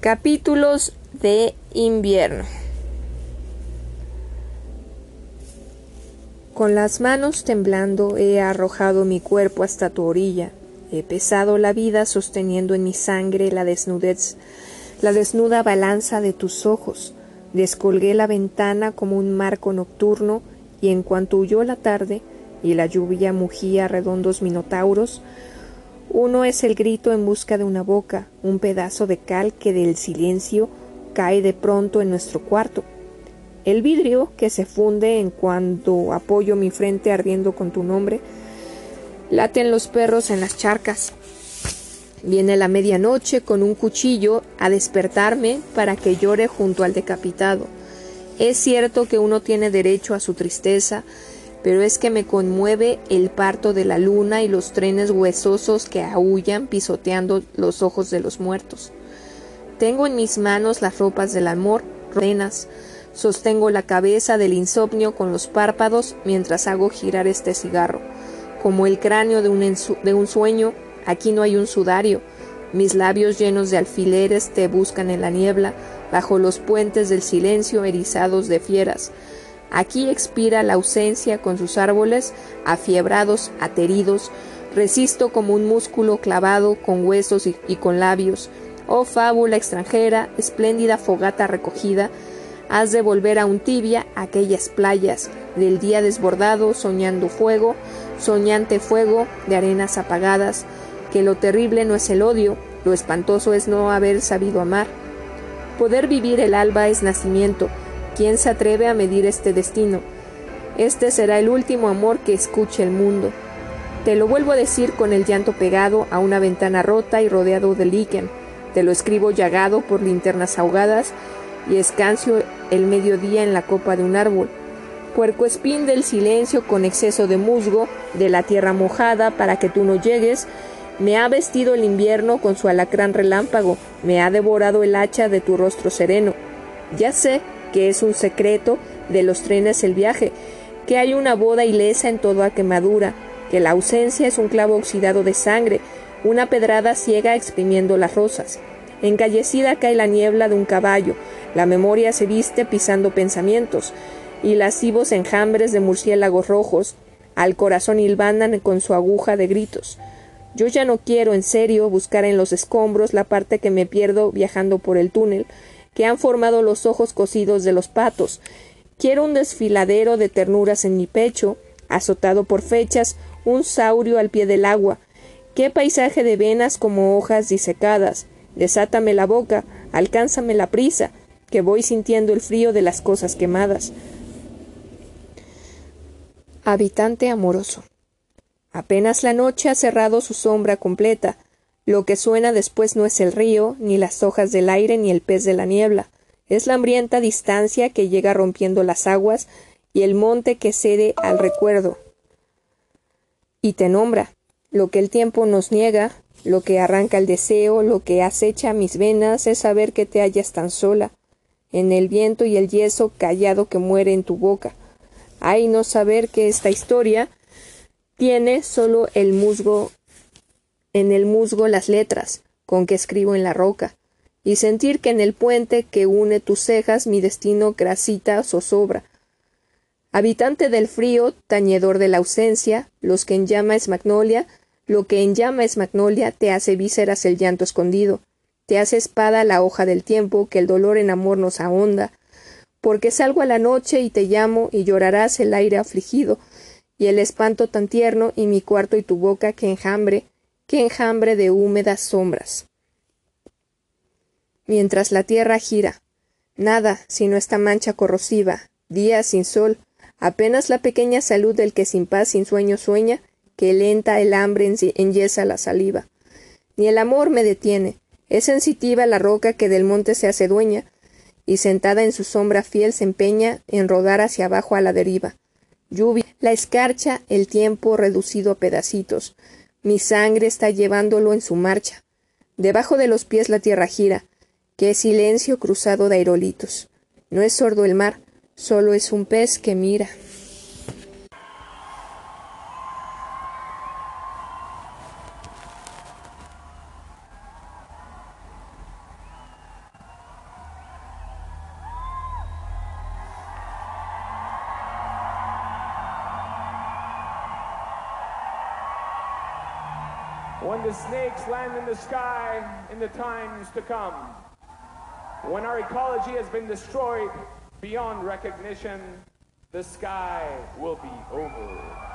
Speaker 2: Capítulos de invierno. Con las manos temblando he arrojado mi cuerpo hasta tu orilla. He pesado la vida sosteniendo en mi sangre la desnudez, la desnuda balanza de tus ojos. Descolgué la ventana como un marco nocturno y en cuanto huyó la tarde y la lluvia mugía redondos minotauros, uno es el grito en busca de una boca, un pedazo de cal que del silencio cae de pronto en nuestro cuarto. El vidrio que se funde en cuanto apoyo mi frente ardiendo con tu nombre. Laten los perros en las charcas. Viene la medianoche con un cuchillo a despertarme para que llore junto al decapitado. Es cierto que uno tiene derecho a su tristeza, pero es que me conmueve el parto de la luna y los trenes huesosos que aullan pisoteando los ojos de los muertos. Tengo en mis manos las ropas del amor, rodenas, sostengo la cabeza del insomnio con los párpados mientras hago girar este cigarro. Como el cráneo de un, de un sueño, aquí no hay un sudario. Mis labios llenos de alfileres te buscan en la niebla, bajo los puentes del silencio erizados de fieras. Aquí expira la ausencia con sus árboles, afiebrados, ateridos, resisto como un músculo clavado con huesos y, con labios. Oh fábula extranjera, espléndida fogata recogida, has de volver a un tibia aquellas playas del día desbordado, soñando fuego, soñante fuego de arenas apagadas, que lo terrible no es el odio, lo espantoso es no haber sabido amar. Poder vivir el alba es nacimiento, ¿Quién se atreve a medir este destino? Este será el último amor que escuche el mundo. Te lo vuelvo a decir con el llanto pegado a una ventana rota y rodeado de líquen. Te lo escribo llagado por linternas ahogadas y escancio el mediodía en la copa de un árbol. Puerco espín del silencio con exceso de musgo, de la tierra mojada para que tú no llegues, me ha vestido el invierno con su alacrán relámpago, me ha devorado el hacha de tu rostro sereno. Ya sé que es un secreto de los trenes el viaje, que hay una boda ilesa en toda quemadura, que la ausencia es un clavo oxidado de sangre, una pedrada ciega exprimiendo las rosas. Encallecida cae la niebla de un caballo, la memoria se viste pisando pensamientos, y lascivos enjambres de murciélagos rojos al corazón hilvanan con su aguja de gritos. Yo ya no quiero, en serio, buscar en los escombros la parte que me pierdo viajando por el túnel, que han formado los ojos cosidos de los patos. Quiero un desfiladero de ternuras en mi pecho, azotado por fechas, un saurio al pie del agua. Qué paisaje de venas como hojas disecadas. Desátame la boca, alcánzame la prisa, que voy sintiendo el frío de las cosas quemadas. Habitante amoroso. Apenas la noche ha cerrado su sombra completa, lo que suena después no es el río, ni las hojas del aire, ni el pez de la niebla. Es la hambrienta distancia que llega rompiendo las aguas y el monte que cede al recuerdo. Y te nombra. Lo que el tiempo nos niega, lo que arranca el deseo, lo que acecha mis venas, es saber que te hallas tan sola, en el viento y el yeso callado que muere en tu boca. Ay, no saber que esta historia tiene solo el musgo en el musgo las letras con que escribo en la roca, y sentir que en el puente que une tus cejas mi destino grasita zozobra. Habitante del frío, tañedor de la ausencia, los que en llama es magnolia, lo que en llama es magnolia te hace vísceras el llanto escondido, te hace espada la hoja del tiempo que el dolor en amor nos ahonda, porque salgo a la noche y te llamo y llorarás el aire afligido, y el espanto tan tierno y mi cuarto y tu boca que enjambre, qué enjambre de húmedas sombras. Mientras la tierra gira, nada sino esta mancha corrosiva, día sin sol, apenas la pequeña salud del que sin paz, sin sueño sueña, que lenta el hambre enyesa la saliva. Ni el amor me detiene, es sensitiva la roca que del monte se hace dueña, y sentada en su sombra fiel se empeña en rodar hacia abajo a la deriva. Lluvia, la escarcha, el tiempo reducido a pedacitos, mi sangre está llevándolo en su marcha. Debajo de los pies la tierra gira. Qué silencio cruzado de aerolitos. No es sordo el mar, solo es un pez que mira.
Speaker 5: To come. When our ecology has been destroyed beyond recognition, the sky will be over.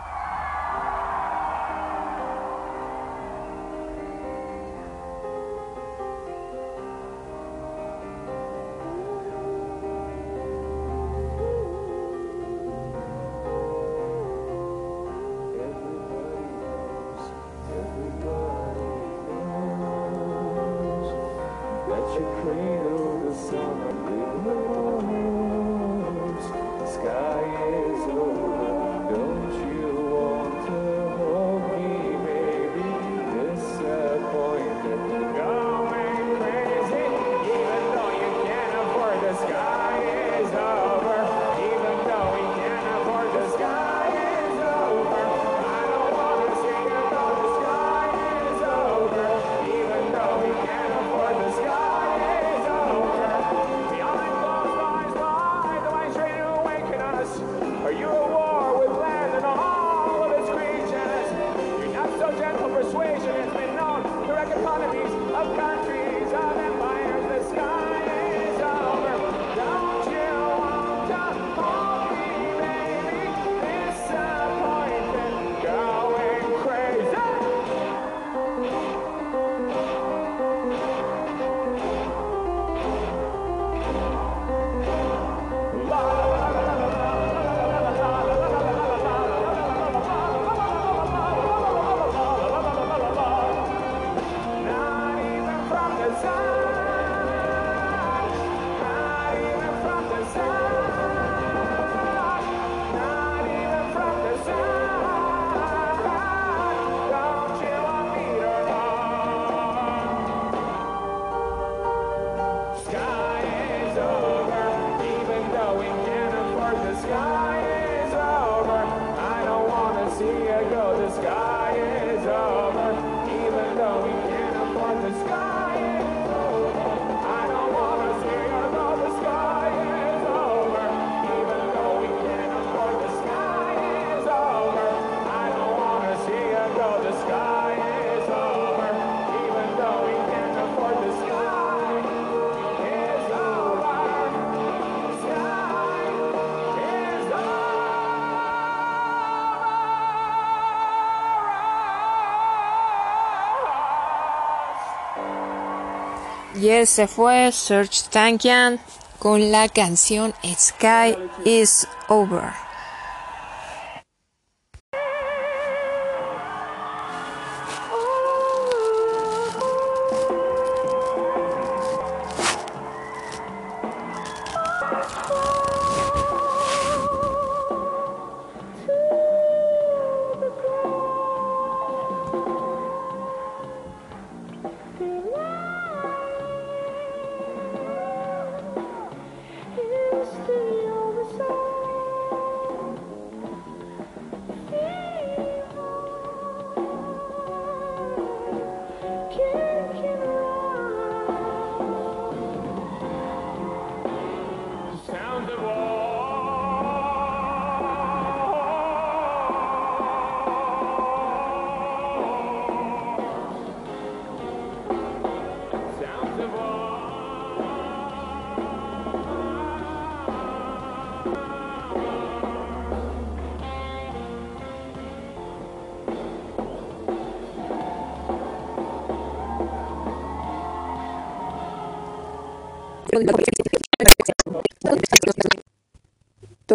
Speaker 2: Y se fue Serge Tankian con la canción Sky is Over.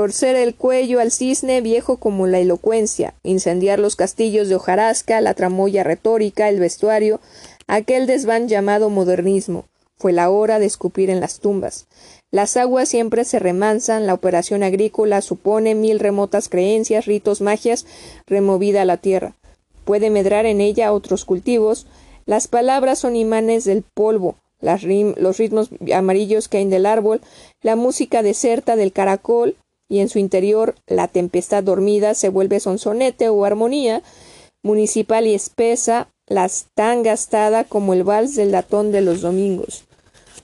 Speaker 2: Torcer el cuello al cisne viejo como la elocuencia, incendiar los castillos de hojarasca, la tramoya retórica, el vestuario, aquel desván llamado modernismo. Fue la hora de escupir en las tumbas. Las aguas siempre se remansan, la operación agrícola supone mil remotas creencias, ritos, magias, removida la tierra. Puede medrar en ella otros cultivos. Las palabras son imanes del polvo, los ritmos amarillos caen del árbol, la música deserta del caracol, y en su interior la tempestad dormida se vuelve sonsonete o armonía municipal y espesa, las tan gastada como el vals del latón de los domingos.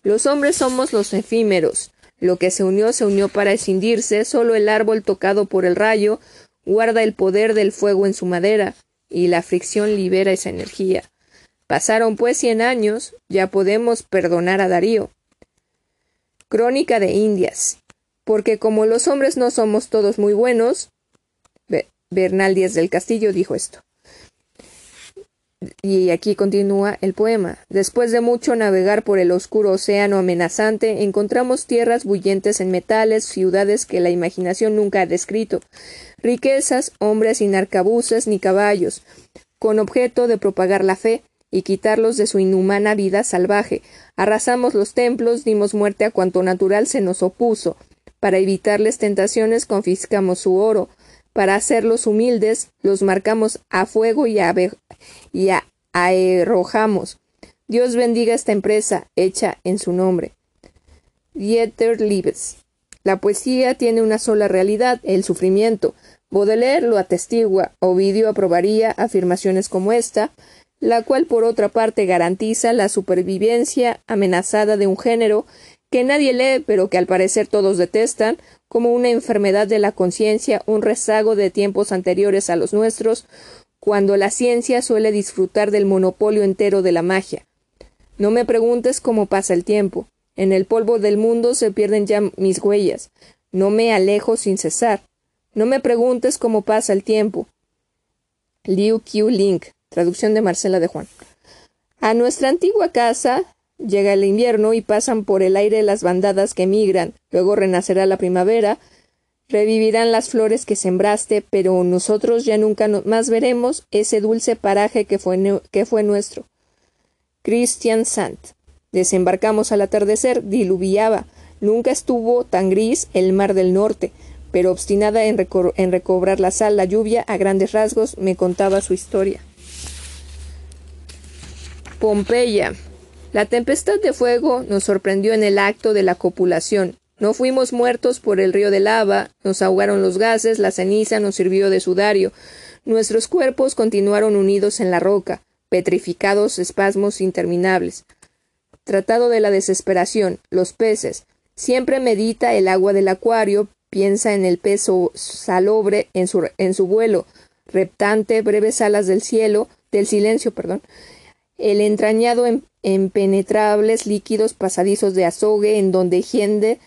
Speaker 2: Los hombres somos los efímeros. Lo que se unió se unió para escindirse, solo el árbol tocado por el rayo guarda el poder del fuego en su madera, y la fricción libera esa energía. Pasaron pues cien años, ya podemos perdonar a Darío. Crónica de Indias. Porque como los hombres no somos todos muy buenos, Bernal Díaz del Castillo dijo esto. Y aquí continúa el poema. Después de mucho navegar por el oscuro océano amenazante, encontramos tierras bullentes en metales, ciudades que la imaginación nunca ha descrito, riquezas, hombres sin arcabuces ni caballos, con objeto de propagar la fe y quitarlos de su inhumana vida salvaje. Arrasamos los templos, dimos muerte a cuanto natural se nos opuso. Para evitarles tentaciones confiscamos su oro, para hacerlos humildes, los marcamos a fuego y, y arrojamos. Dios bendiga esta empresa hecha en su nombre. Dieter Liebes. La poesía tiene una sola realidad, el sufrimiento. Baudelaire lo atestigua, Ovidio aprobaría afirmaciones como esta, la cual por otra parte garantiza la supervivencia amenazada de un género que nadie lee pero que al parecer todos detestan, como una enfermedad de la conciencia, un rezago de tiempos anteriores a los nuestros, cuando la ciencia suele disfrutar del monopolio entero de la magia. No me preguntes cómo pasa el tiempo. En el polvo del mundo se pierden ya mis huellas. No me alejo sin cesar. No me preguntes cómo pasa el tiempo. Liu Qiu Ling, traducción de Marcela de Juan. A nuestra antigua casa Llega el invierno y pasan por el aire las bandadas que migran, luego renacerá la primavera, revivirán las flores que sembraste, pero nosotros ya nunca más veremos ese dulce paraje que fue, nuestro. Christian Sant. Desembarcamos al atardecer, diluviaba. Nunca estuvo tan gris el mar del norte, pero obstinada en recobrar la sal, la lluvia, a grandes rasgos, me contaba su historia. Pompeya. La tempestad de fuego nos sorprendió en el acto de la copulación. No fuimos muertos por el río de lava, nos ahogaron los gases, la ceniza nos sirvió de sudario. Nuestros cuerpos continuaron unidos en la roca, petrificados espasmos interminables. Tratado de la desesperación, los peces. Siempre medita el agua del acuario, piensa en el peso salobre en su, en su vuelo, reptante, breves alas del cielo, del silencio, perdón, el entrañado en penetrables líquidos pasadizos de azogue en donde hiende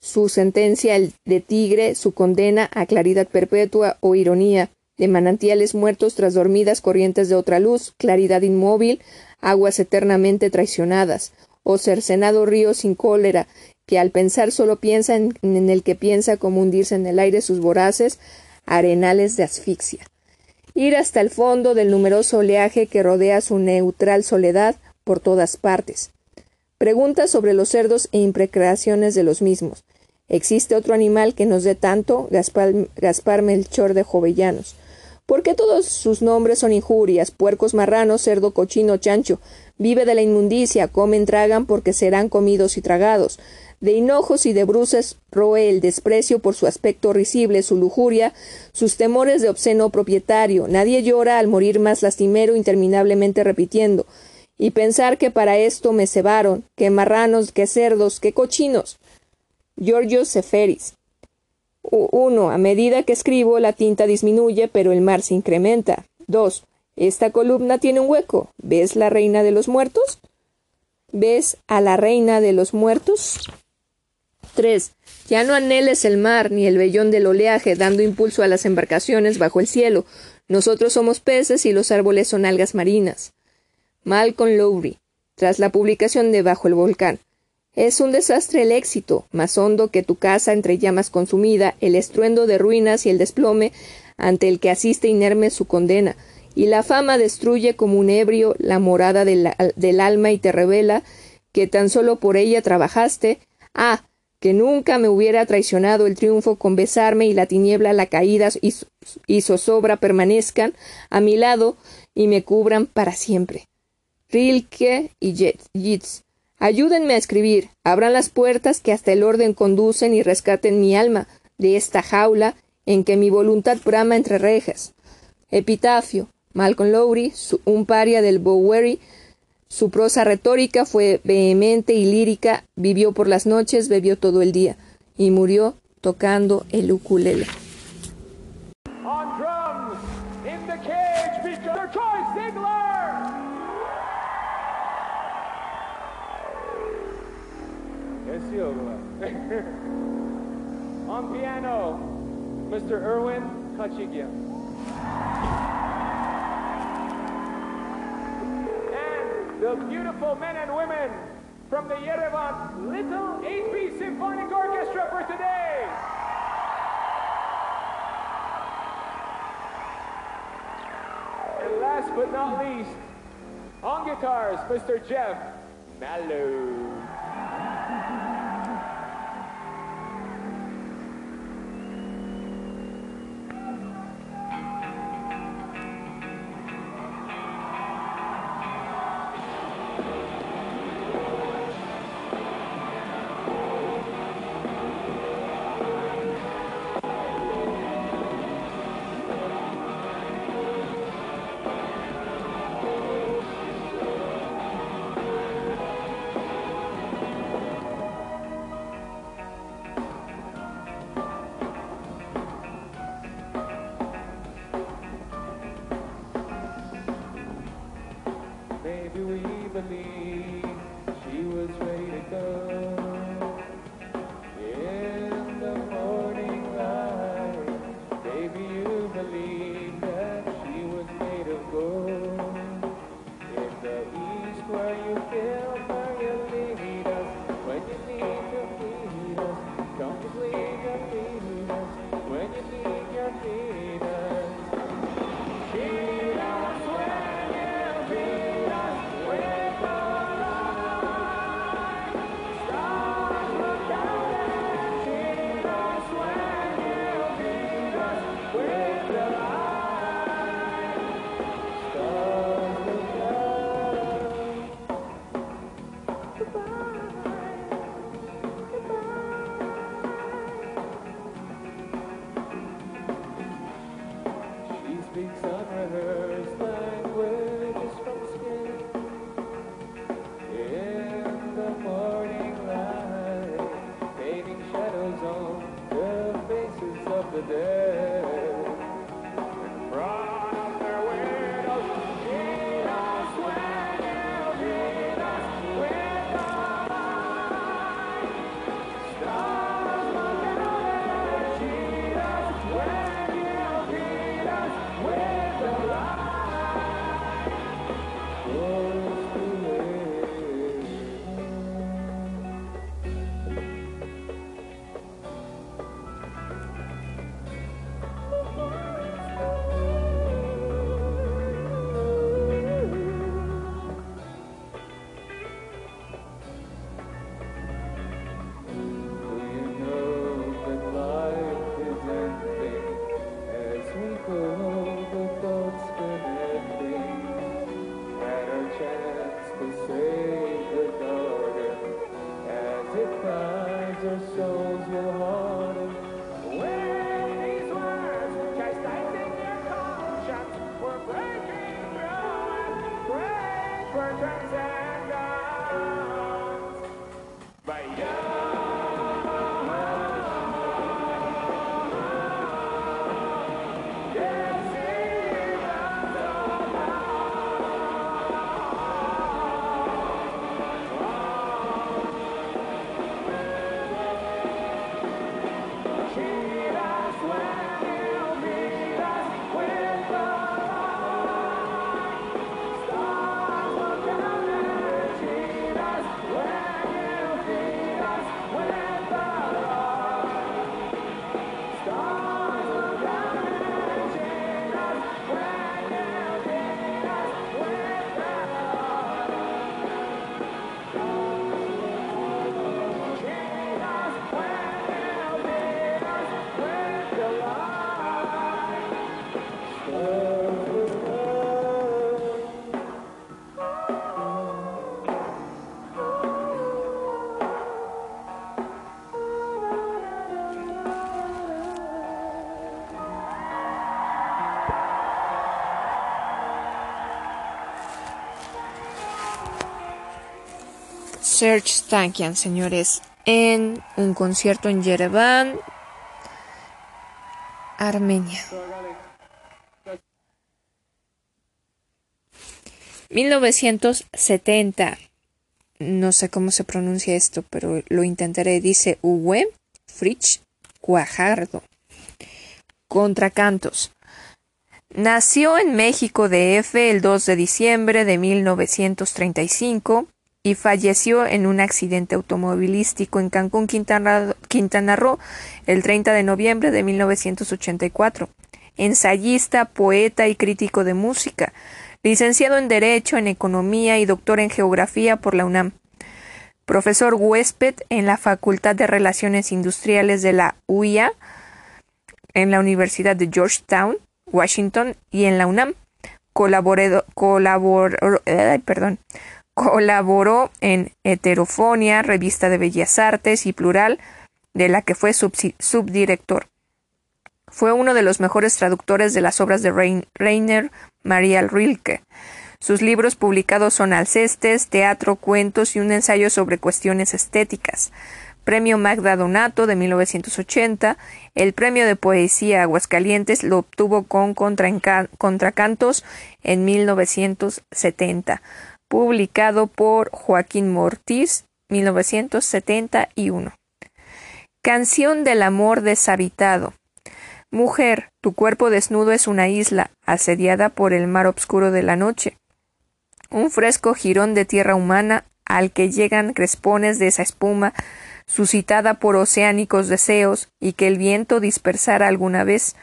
Speaker 2: su sentencia de tigre, su condena a claridad perpetua o ironía, de manantiales muertos tras dormidas corrientes de otra luz, claridad inmóvil, aguas eternamente traicionadas, o cercenado río sin cólera, que al pensar solo piensa en, en el que piensa como hundirse en el aire sus voraces arenales de asfixia ir hasta el fondo del numeroso oleaje que rodea su neutral soledad por todas partes. Preguntas sobre los cerdos e imprecreaciones de los mismos. ¿Existe otro animal que nos dé tanto? Gaspar, Melchor de Jovellanos. ¿Por qué todos sus nombres son injurias? Puercos marranos, cerdo, cochino, chancho. Vive de la inmundicia, comen, tragan porque serán comidos y tragados de hinojos y de bruces roe el desprecio por su aspecto risible, su lujuria, sus temores de obsceno propietario. Nadie llora al morir más lastimero, interminablemente repitiendo. Y pensar que para esto me cebaron, que marranos, que cerdos, que cochinos. Giorgio Seferis. 1. A medida que escribo, la tinta disminuye, pero el mar se incrementa. 2. Esta columna tiene un hueco. ¿Ves la reina de los muertos? ¿Ves a la reina de los muertos? 3. Ya no anheles el mar ni el vellón del oleaje, dando impulso a las embarcaciones bajo el cielo. Nosotros somos peces y los árboles son algas marinas. Malcolm Lowry. Tras la publicación de Bajo el volcán. Es un desastre el éxito, más hondo que tu casa entre llamas consumida, el estruendo de ruinas y el desplome ante el que asiste inerme su condena, y la fama destruye como un ebrio la morada del, del alma y te revela que tan solo por ella trabajaste. Ah, que nunca me hubiera traicionado el triunfo con besarme y la tiniebla la caída y, zozobra permanezcan a mi lado y me cubran para siempre. Rilke y Yeats, ayúdenme a escribir, abran las puertas que hasta el orden conducen y rescaten mi alma de esta jaula en que mi voluntad brama entre rejas. Epitafio, Malcolm Lowry, un paria del Bowery, su prosa retórica fue vehemente y lírica, vivió por las noches, bebió todo el día y murió tocando el ukulele. On
Speaker 5: piano, Mr. Irwin the beautiful men and women from the Yerevan Little AP Symphonic Orchestra for today. And last but not least, on guitars, Mr. Jeff Mallow. do we believe?
Speaker 2: Serge Tankian, señores, en un concierto en Yerevan, Armenia. 1970. No sé cómo se pronuncia esto, pero lo intentaré. Dice Uwe Fritsch Guajardo. Contracantos. Nació en México de F el 2 de diciembre de 1935 y falleció en un accidente automovilístico en Cancún, Quintana, Roo, el 30 de noviembre de 1984. Ensayista, poeta y crítico de música, licenciado en Derecho, en Economía y doctor en Geografía por la UNAM. Profesor huésped en la Facultad de Relaciones Industriales de la UIA, en la Universidad de Georgetown, Washington y en la UNAM. Colaboró, perdón, colaboró en Heterofonia, Revista de Bellas Artes y Plural, de la que fue subdirector. Fue uno de los mejores traductores de las obras de Rainer Maria Rilke. Sus libros publicados son Alcestes, Teatro, Cuentos y un ensayo sobre cuestiones estéticas. Premio Magda Donato de 1980, el Premio de Poesía Aguascalientes lo obtuvo con Contracantos en 1970, publicado por Joaquín Mortiz, 1971. Canción del amor deshabitado. Mujer, tu cuerpo desnudo es una isla, asediada por el mar oscuro de la noche. Un fresco jirón de tierra humana al que llegan crespones de esa espuma suscitada por oceánicos deseos y que el viento dispersara alguna vez.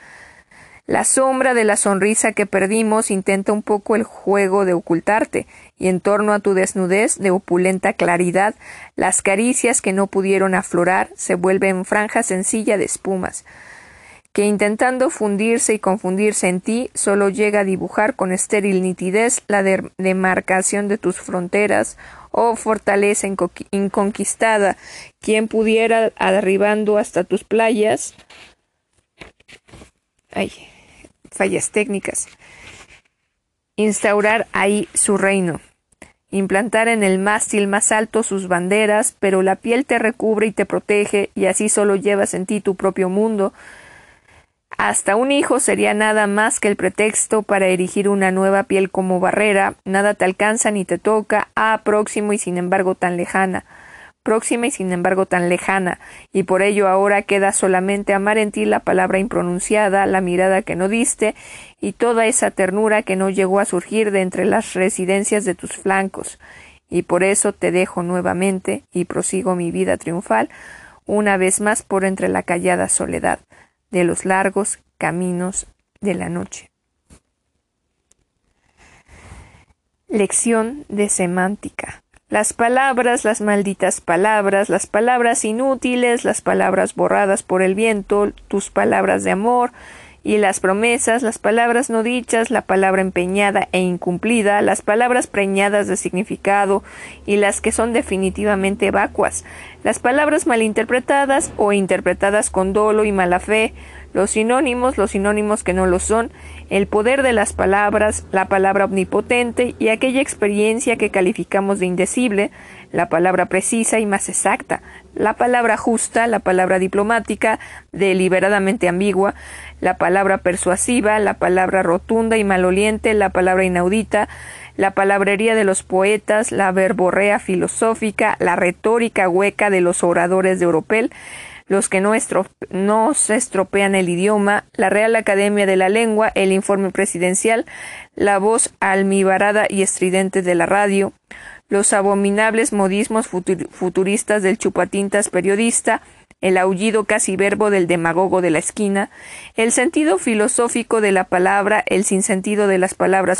Speaker 2: La sombra de la sonrisa que perdimos intenta un poco el juego de ocultarte, y en torno a tu desnudez de opulenta claridad, las caricias que no pudieron aflorar se vuelven franja sencilla de espumas que intentando fundirse y confundirse en ti, solo llega a dibujar con estéril nitidez la demarcación de tus fronteras, oh fortaleza inconquistada, quien pudiera, arribando hasta tus playas, ay, fallas técnicas, instaurar ahí su reino, implantar en el mástil más alto sus banderas, pero la piel te recubre y te protege, y así solo llevas en ti tu propio mundo, hasta un hijo sería nada más que el pretexto para erigir una nueva piel como barrera, nada te alcanza ni te toca, ah, próximo y sin embargo tan lejana, próxima y sin embargo tan lejana, y por ello ahora queda solamente amar en ti la palabra impronunciada, la mirada que no diste, y toda esa ternura que no llegó a surgir de entre las residencias de tus flancos, y por eso te dejo nuevamente y prosigo mi vida triunfal, una vez más por entre la callada soledad de los largos caminos de la noche. Lección de semántica. Las palabras, las malditas palabras, las palabras inútiles, las palabras borradas por el viento, tus palabras de amor, y las promesas, las palabras no dichas, la palabra empeñada e incumplida, las palabras preñadas de significado y las que son definitivamente vacuas, las palabras malinterpretadas o interpretadas con dolo y mala fe, los sinónimos, los sinónimos que no lo son, el poder de las palabras, la palabra omnipotente y aquella experiencia que calificamos de indecible, la palabra precisa y más exacta, la palabra justa, la palabra diplomática, deliberadamente ambigua, la palabra persuasiva, la palabra rotunda y maloliente, la palabra inaudita, la palabrería de los poetas, la verborrea filosófica, la retórica hueca de los oradores de Europel, los que no, no se estropean el idioma, la Real Academia de la Lengua, el informe presidencial, la voz almibarada y estridente de la radio, los abominables modismos futuristas del chupatintas periodista, el aullido casi verbo del demagogo de la esquina, el sentido filosófico de la palabra, el sinsentido de las palabras,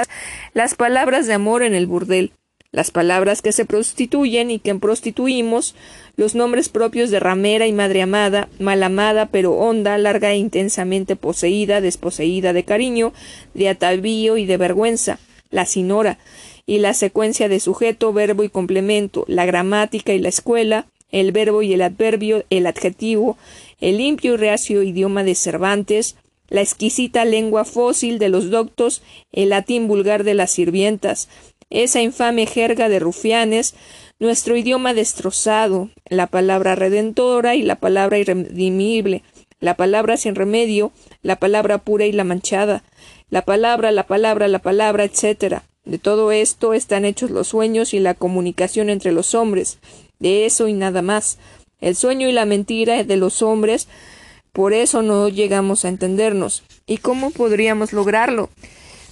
Speaker 2: las palabras de amor en el burdel, las palabras que se prostituyen y que prostituimos, los nombres propios de ramera y madre amada, mal amada pero honda, larga e intensamente poseída, desposeída de cariño, de atavío y de vergüenza, la sinora, y la secuencia de sujeto, verbo y complemento, la gramática y la escuela, el verbo y el adverbio, el adjetivo, el limpio y reacio idioma de Cervantes, la exquisita lengua fósil de los doctos, el latín vulgar de las sirvientas, esa infame jerga de rufianes, nuestro idioma destrozado, la palabra redentora y la palabra irredimible, la palabra sin remedio, la palabra pura y la manchada, la palabra, la palabra, la palabra, etcétera De todo esto están hechos los sueños y la comunicación entre los hombres, de eso y nada más. El sueño y la mentira de los hombres, por eso no llegamos a entendernos. ¿Y cómo podríamos lograrlo?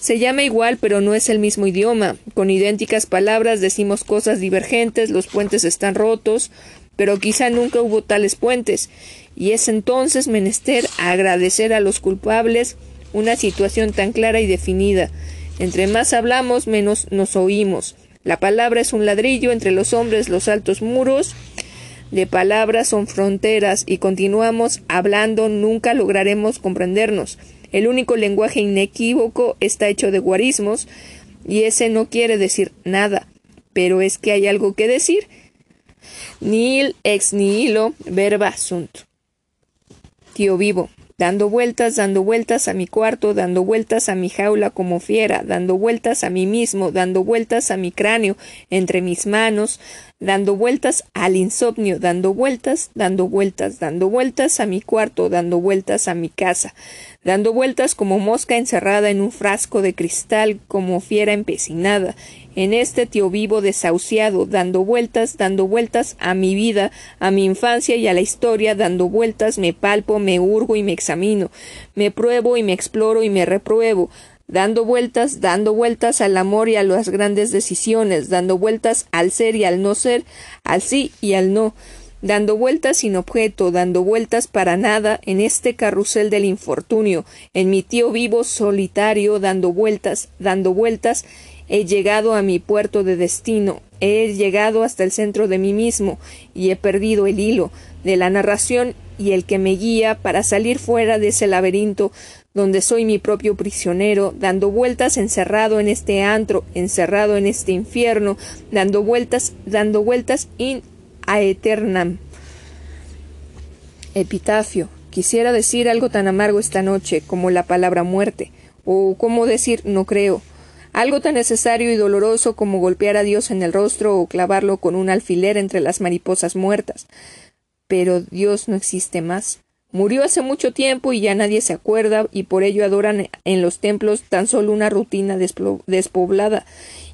Speaker 2: Se llama igual, pero no es el mismo idioma. Con idénticas palabras decimos cosas divergentes, los puentes están rotos, pero quizá nunca hubo tales puentes, y es entonces menester agradecer a los culpables una situación tan clara y definida. Entre más hablamos, menos nos oímos. La palabra es un ladrillo entre los hombres, los altos muros de palabras son fronteras y continuamos hablando nunca lograremos comprendernos. El único lenguaje inequívoco está hecho de guarismos y ese no quiere decir nada, pero es que hay algo que decir. Nil ex nihilo verba sunt. Tío vivo dando vueltas, dando vueltas a mi cuarto, dando vueltas a mi jaula como fiera, dando vueltas a mí mismo, dando vueltas a mi cráneo entre mis manos, dando vueltas al insomnio, dando vueltas, dando vueltas, dando vueltas a mi cuarto, dando vueltas a mi casa, dando vueltas como mosca encerrada en un frasco de cristal, como fiera empecinada, en este tío vivo desahuciado, dando vueltas, dando vueltas a mi vida, a mi infancia y a la historia, dando vueltas, me palpo, me hurgo y me examino, me pruebo y me exploro y me repruebo, dando vueltas, dando vueltas al amor y a las grandes decisiones, dando vueltas al ser y al no ser, al sí y al no, dando vueltas sin objeto, dando vueltas para nada en este carrusel del infortunio, en mi tío vivo solitario, dando vueltas, dando vueltas, He llegado a mi puerto de destino, he llegado hasta el centro de mí mismo y he perdido el hilo de la narración y el que me guía para salir fuera de ese laberinto donde soy mi propio prisionero, dando vueltas encerrado en este antro, encerrado en este infierno, dando vueltas, dando vueltas in aeternam. Epitafio. Quisiera decir algo tan amargo esta noche como la palabra muerte, o cómo decir no creo, algo tan necesario y doloroso como golpear a Dios en el rostro o clavarlo con un alfiler entre las mariposas muertas. Pero Dios no existe más. Murió hace mucho tiempo y ya nadie se acuerda y por ello adoran en los templos tan solo una rutina despoblada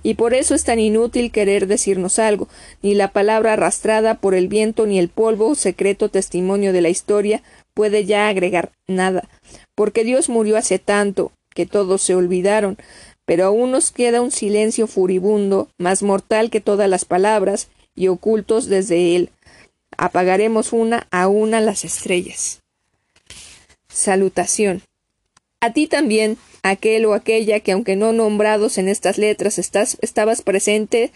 Speaker 2: y por eso es tan inútil querer decirnos algo, ni la palabra arrastrada por el viento ni el polvo, secreto testimonio de la historia, puede ya agregar nada, porque Dios murió hace tanto, que todos se olvidaron, pero aún nos queda un silencio furibundo, más mortal que todas las palabras, y ocultos desde él. Apagaremos una a una las estrellas. Salutación. A ti también, aquel o aquella que aunque no nombrados en estas letras estás, estabas presente,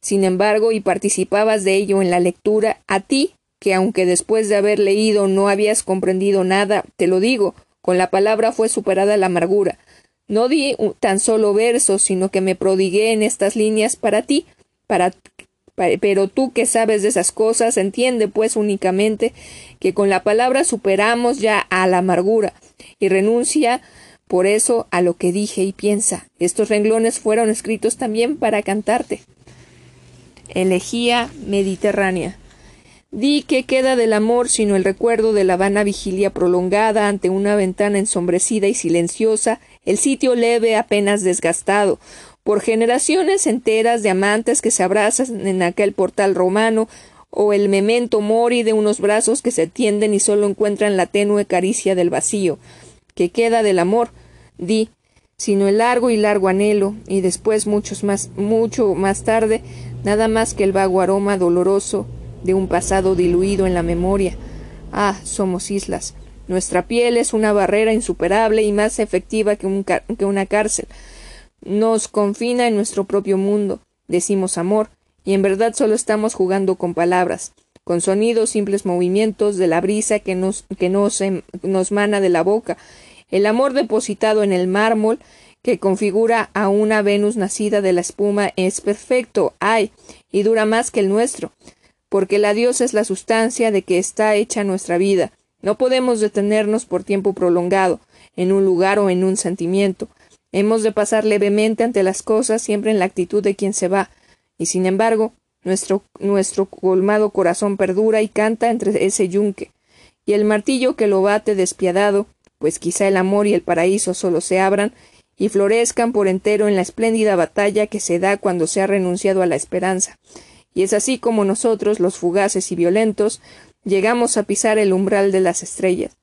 Speaker 2: sin embargo, y participabas de ello en la lectura, a ti, que aunque después de haber leído no habías comprendido nada, te lo digo, con la palabra fue superada la amargura, no di tan solo versos, sino que me prodigué en estas líneas para ti, para, pero tú que sabes de esas cosas, entiende pues únicamente que con la palabra superamos ya a la amargura y renuncia por eso a lo que dije y piensa. Estos renglones fueron escritos también para cantarte. Elegía mediterránea. Di que queda del amor sino el recuerdo de la vana vigilia prolongada ante una ventana ensombrecida y silenciosa, el sitio leve apenas desgastado, por generaciones enteras de amantes que se abrazan en aquel portal romano, o el memento mori de unos brazos que se tienden y solo encuentran la tenue caricia del vacío, que queda del amor, di, sino el largo y largo anhelo, y después muchos más, mucho más tarde, nada más que el vago aroma doloroso de un pasado diluido en la memoria. Ah, somos islas. Nuestra piel es una barrera insuperable y más efectiva que, que una cárcel. Nos confina en nuestro propio mundo. Decimos amor, y en verdad solo estamos jugando con palabras, con sonidos, simples movimientos de la brisa que nos, que nos, em, nos mana de la boca. El amor depositado en el mármol que configura a una Venus nacida de la espuma es perfecto, ay, y dura más que el nuestro porque la diosa es la sustancia de que está hecha nuestra vida. No podemos detenernos por tiempo prolongado, en un lugar o en un sentimiento. Hemos de pasar levemente ante las cosas, siempre en la actitud de quien se va, y sin embargo, nuestro, nuestro colmado corazón perdura y canta entre ese yunque, y el martillo que lo bate despiadado, pues quizá el amor y el paraíso solo se abran, y florezcan por entero en la espléndida batalla que se da cuando se ha renunciado a la esperanza. Y es así como nosotros, los fugaces y violentos, llegamos a pisar el umbral de las estrellas.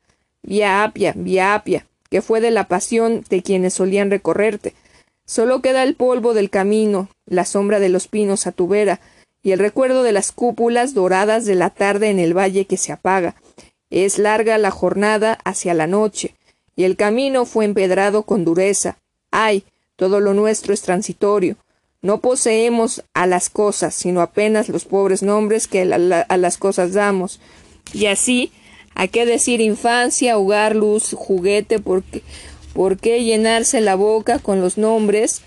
Speaker 2: Vía Apia, vía Apia, que fue de la pasión de quienes solían recorrerte. Solo queda el polvo del camino, la sombra de los pinos a tu vera, y el recuerdo de las cúpulas doradas de la tarde en el valle que se apaga. Es larga la jornada hacia la noche, y el camino fue empedrado con dureza, Ay, todo lo nuestro es transitorio. No poseemos a las cosas, sino apenas los pobres nombres que a las cosas damos. Y así, ¿a qué decir infancia, hogar, luz, juguete? Porque, ¿Por qué llenarse la boca con los nombres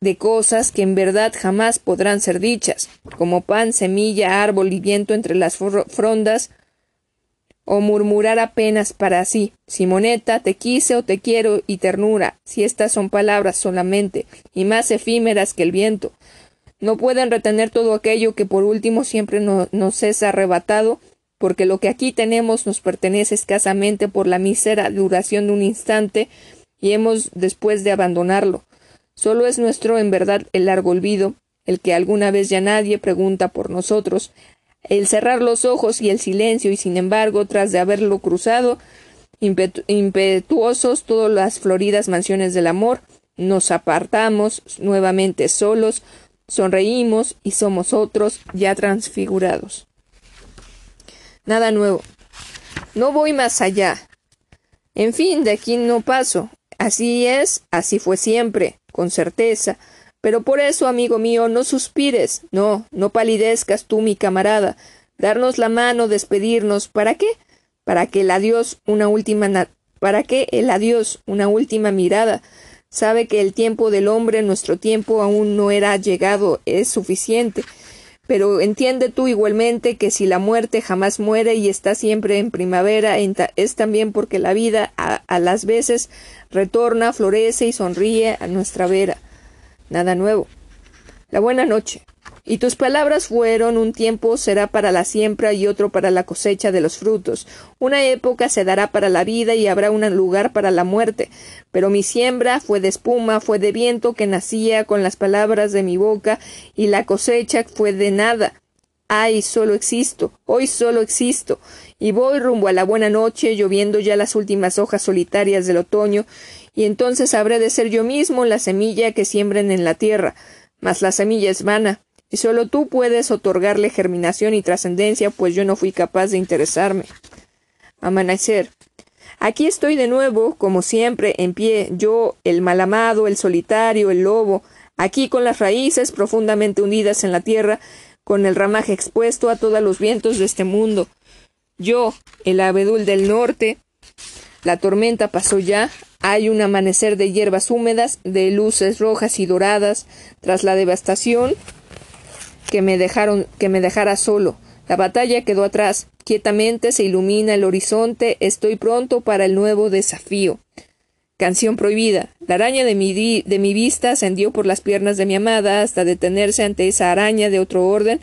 Speaker 2: de cosas que en verdad jamás podrán ser dichas, como pan, semilla, árbol y viento entre las frondas, o murmurar apenas para sí Simoneta, te quise o te quiero y ternura, si estas son palabras solamente, y más efímeras que el viento. No pueden retener todo aquello que por último siempre nos es arrebatado, porque lo que aquí tenemos nos pertenece escasamente por la mísera duración de un instante, y hemos después de abandonarlo. Solo es nuestro en verdad el largo olvido, el que alguna vez ya nadie pregunta por nosotros, el cerrar los ojos y el silencio, y sin embargo, tras de haberlo cruzado, impetuosos todas las floridas mansiones del amor, nos apartamos nuevamente solos, sonreímos y somos otros ya transfigurados. Nada nuevo. No voy más allá. En fin, de aquí no paso. Así es, así fue siempre, con certeza, pero por eso, amigo mío, no suspires, no, no palidezcas tú, mi camarada. Darnos la mano, despedirnos, ¿para qué? Para que el adiós una última para el adiós una última mirada. Sabe que el tiempo del hombre, nuestro tiempo aún no era llegado, es suficiente. Pero entiende tú igualmente que si la muerte jamás muere y está siempre en primavera, es también porque la vida a, las veces retorna, florece y sonríe a nuestra vera nada nuevo. La buena noche. Y tus palabras fueron un tiempo será para la siembra y otro para la cosecha de los frutos. Una época se dará para la vida y habrá un lugar para la muerte. Pero mi siembra fue de espuma, fue de viento que nacía con las palabras de mi boca, y la cosecha fue de nada. Ay, solo existo, hoy solo existo, y voy rumbo a la buena noche, lloviendo ya las últimas hojas solitarias del otoño, y entonces habré de ser yo mismo la semilla que siembren en la tierra. Mas la semilla es vana, y solo tú puedes otorgarle germinación y trascendencia, pues yo no fui capaz de interesarme. Amanecer. Aquí estoy de nuevo, como siempre, en pie, yo, el malamado, el solitario, el lobo, aquí con las raíces profundamente hundidas en la tierra, con el ramaje expuesto a todos los vientos de este mundo. Yo, el abedul del norte, la tormenta pasó ya, hay un amanecer de hierbas húmedas, de luces rojas y doradas, tras la devastación que me dejaron, que me dejara solo. La batalla quedó atrás. Quietamente se ilumina el horizonte. Estoy pronto para el nuevo desafío. Canción prohibida. La araña de mi, de mi vista ascendió por las piernas de mi amada hasta detenerse ante esa araña de otro orden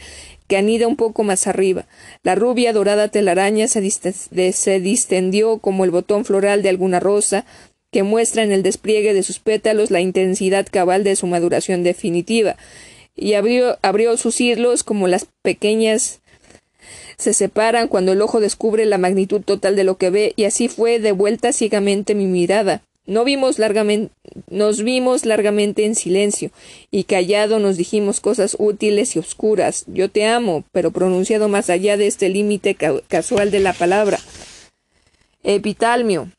Speaker 2: que anida un poco más arriba. La rubia dorada telaraña se, se distendió como el botón floral de alguna rosa, que muestra en el despliegue de sus pétalos la intensidad cabal de su maduración definitiva, y abrió, abrió sus hilos como las pequeñas se separan cuando el ojo descubre la magnitud total de lo que ve, y así fue de vuelta ciegamente mi mirada. No vimos largamente, nos vimos largamente en silencio, y callado nos dijimos cosas útiles y oscuras. Yo te amo, pero pronunciado más allá de este límite casual de la palabra. Epitalmio.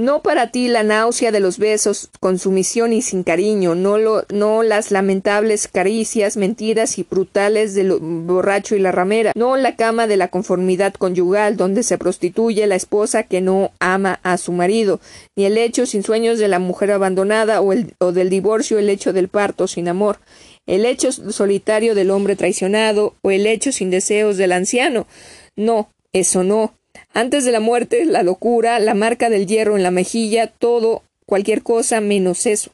Speaker 2: No para ti la náusea de los besos con sumisión y sin cariño, no, lo, no las lamentables caricias, mentiras y brutales del borracho y la ramera, no la cama de la conformidad conyugal donde se prostituye la esposa que no ama a su marido, ni el hecho sin sueños de la mujer abandonada o, el, o del divorcio el hecho del parto sin amor, el hecho solitario del hombre traicionado o el hecho sin deseos del anciano. No, eso no, antes de la muerte, la locura, la marca del hierro en la mejilla, todo, cualquier cosa menos eso.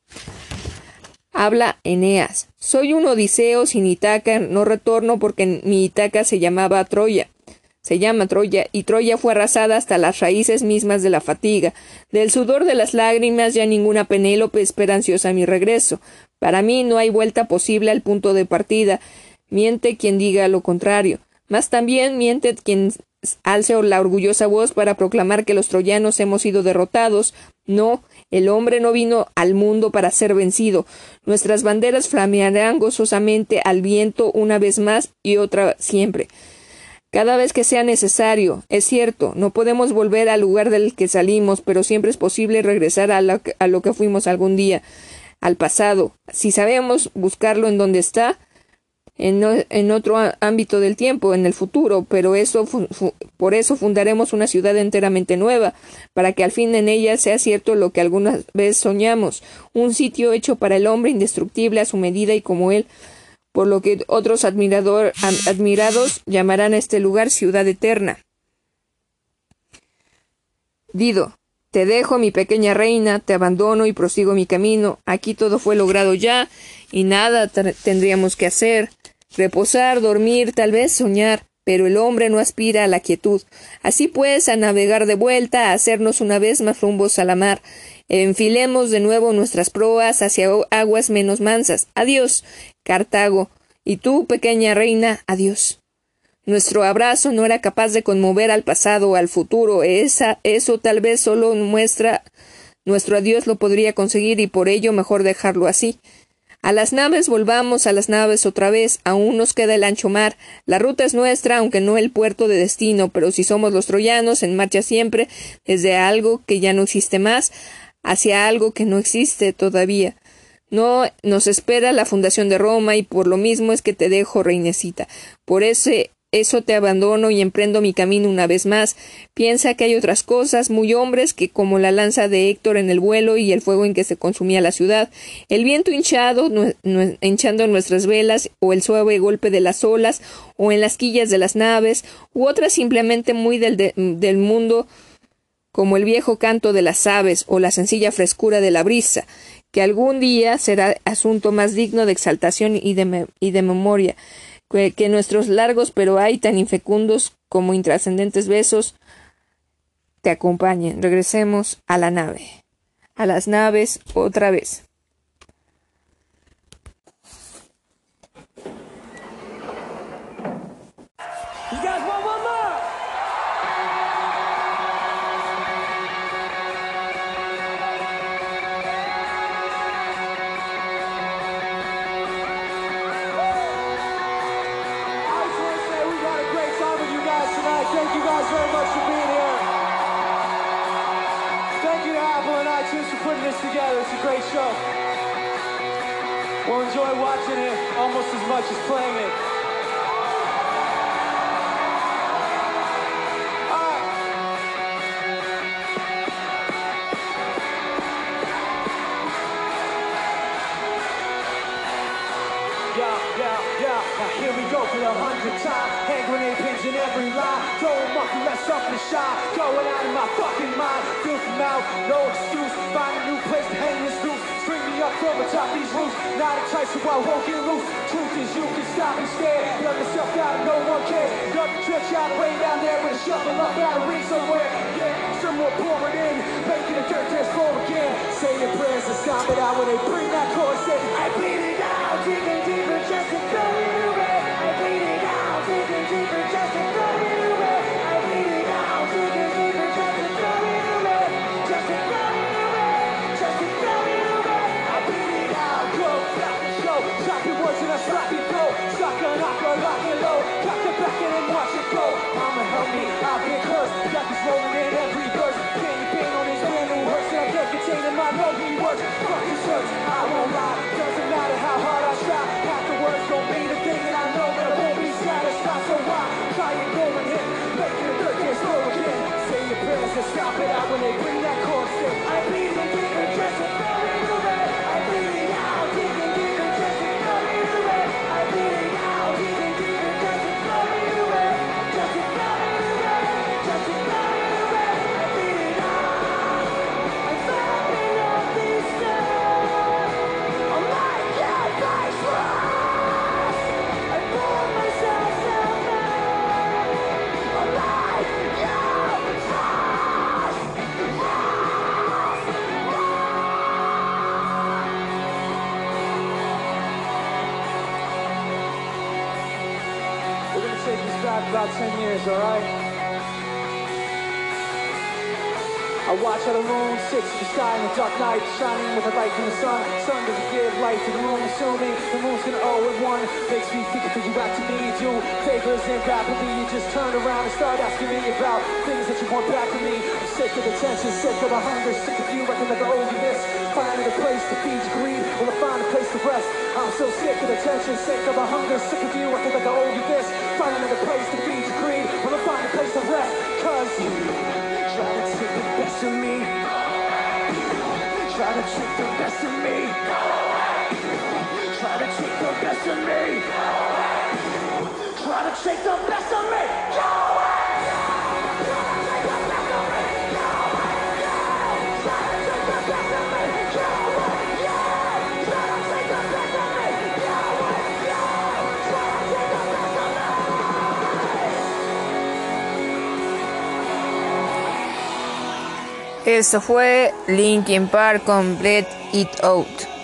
Speaker 2: Habla Eneas. Soy un Odiseo sin Itaca, no retorno porque mi Itaca se llamaba Troya. se llama Troya, y Troya fue arrasada hasta las raíces mismas de la fatiga. Del sudor de las lágrimas ya ninguna Penélope espera ansiosa mi regreso. Para mí no hay vuelta posible al punto de partida. Miente quien diga lo contrario. Mas también miente quien alce la orgullosa voz para proclamar que los troyanos hemos sido derrotados. No, el hombre no vino al mundo para ser vencido. Nuestras banderas flamearán gozosamente al viento una vez más y otra siempre cada vez que sea necesario. Es cierto, no podemos volver al lugar del que salimos, pero siempre es posible regresar a lo, que fuimos algún día, al pasado. Si sabemos buscarlo en donde está, en, otro ámbito del tiempo, en el futuro, pero eso por eso fundaremos una ciudad enteramente nueva, para que al fin en ella sea cierto lo que alguna vez soñamos, un sitio hecho para el hombre indestructible a su medida y como él por lo que otros admirados llamarán a este lugar ciudad eterna. Dido, te dejo, mi pequeña reina, te abandono y prosigo mi camino. Aquí todo fue logrado ya, y nada tendríamos que hacer. Reposar, dormir, tal vez soñar, pero el hombre no aspira a la quietud. Así pues, a navegar de vuelta, a hacernos una vez más rumbos a la mar. Enfilemos de nuevo nuestras proas hacia aguas menos mansas. Adiós. Cartago, y tú, pequeña reina, adiós. Nuestro abrazo no era capaz de conmover al pasado o al futuro. Esa, eso tal vez solo muestra nuestro adiós lo podría conseguir y por ello mejor dejarlo así. A las naves volvamos a las naves otra vez, aún nos queda el ancho mar. La ruta es nuestra, aunque no el puerto de destino, pero si somos los troyanos, en marcha siempre, desde algo que ya no existe más, hacia algo que no existe todavía. No nos espera la fundación de Roma y por lo mismo es que te dejo, reinecita. Por ese eso te abandono y emprendo mi camino una vez más. Piensa que hay otras cosas muy hombres que como la lanza de Héctor en el vuelo y el fuego en que se consumía la ciudad, el viento hinchado, hinchando nuestras velas, o el suave golpe de las olas, o en las quillas de las naves, u otras simplemente muy del, del mundo como el viejo canto de las aves o la sencilla frescura de la brisa que algún día será asunto más digno de exaltación y de, y de memoria, que, nuestros largos pero hay tan infecundos como intrascendentes besos te acompañen. Regresemos a la nave, a las naves otra vez.
Speaker 6: gotta try so I won't get loose. Truth is you can stop and stare. Love yourself out, no one cares. Got the trip shot way down there With a shovel up battery somewhere. Yeah, some more pouring in Making the dirt test floor again. Say your prayers and stop it out When they bring that chorus in. I bleed it out, I won't lie. Alright. I watch how the moon sits sky in the dark night, shining with a light from the sun. Sun doesn't give light to the moon, assuming the moon's gonna owe it one. Makes me think of you back to me, you do favors and rapidly you just turn around and start asking me about things that you want back from me. I'm sick of the tension, sick of the hunger, sick of you, I can never owe you this. Finding a place to feed your greed, will I find a place to rest? I'm so sick of the tension, sick of the hunger, sick of you, I can never owe you this. Find another place to feed your greed find a place to rest Cause you try to take the best of me you Try to take the best of me Go away. Try to take the best of me Go away. Try to take the best of me Go away
Speaker 2: Eso fue Linkin Park "Complete It Out.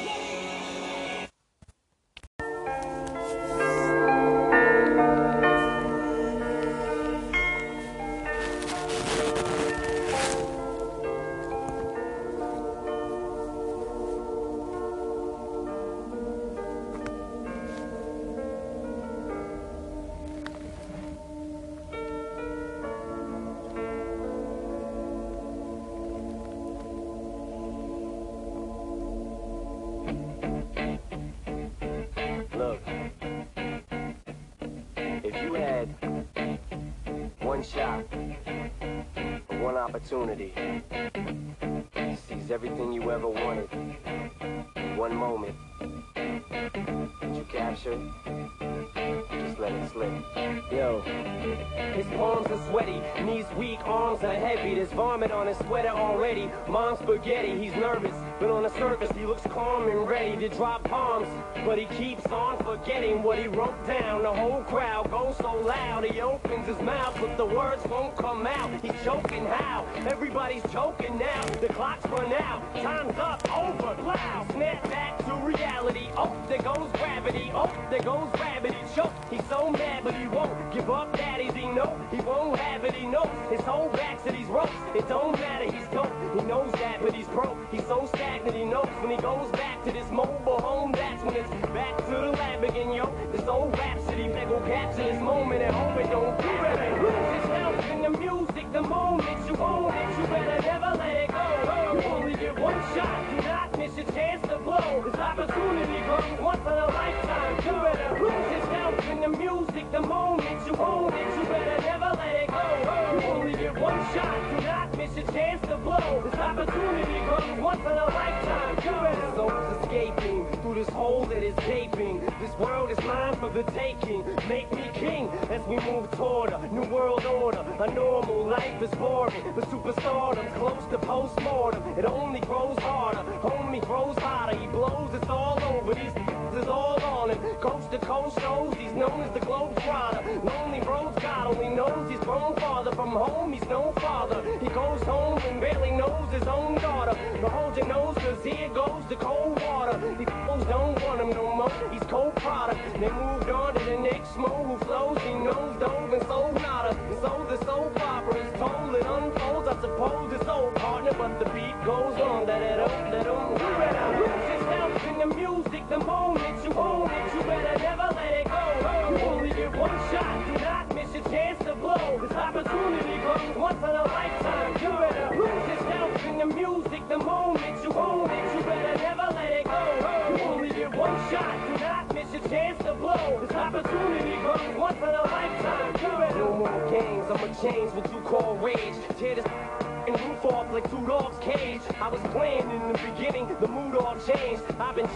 Speaker 7: world is mine for the taking. Make me king as we move toward a new world order. A normal life is boring, but superstardom close to postmortem. It only grows harder, homie grows hotter. He blows, it's all over. These is all on him. Coast to coast shows, he's known as the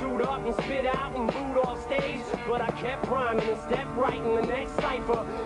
Speaker 7: Shoot up and spit out and boot off stage. But I kept rhyming and stepped right in the next cipher.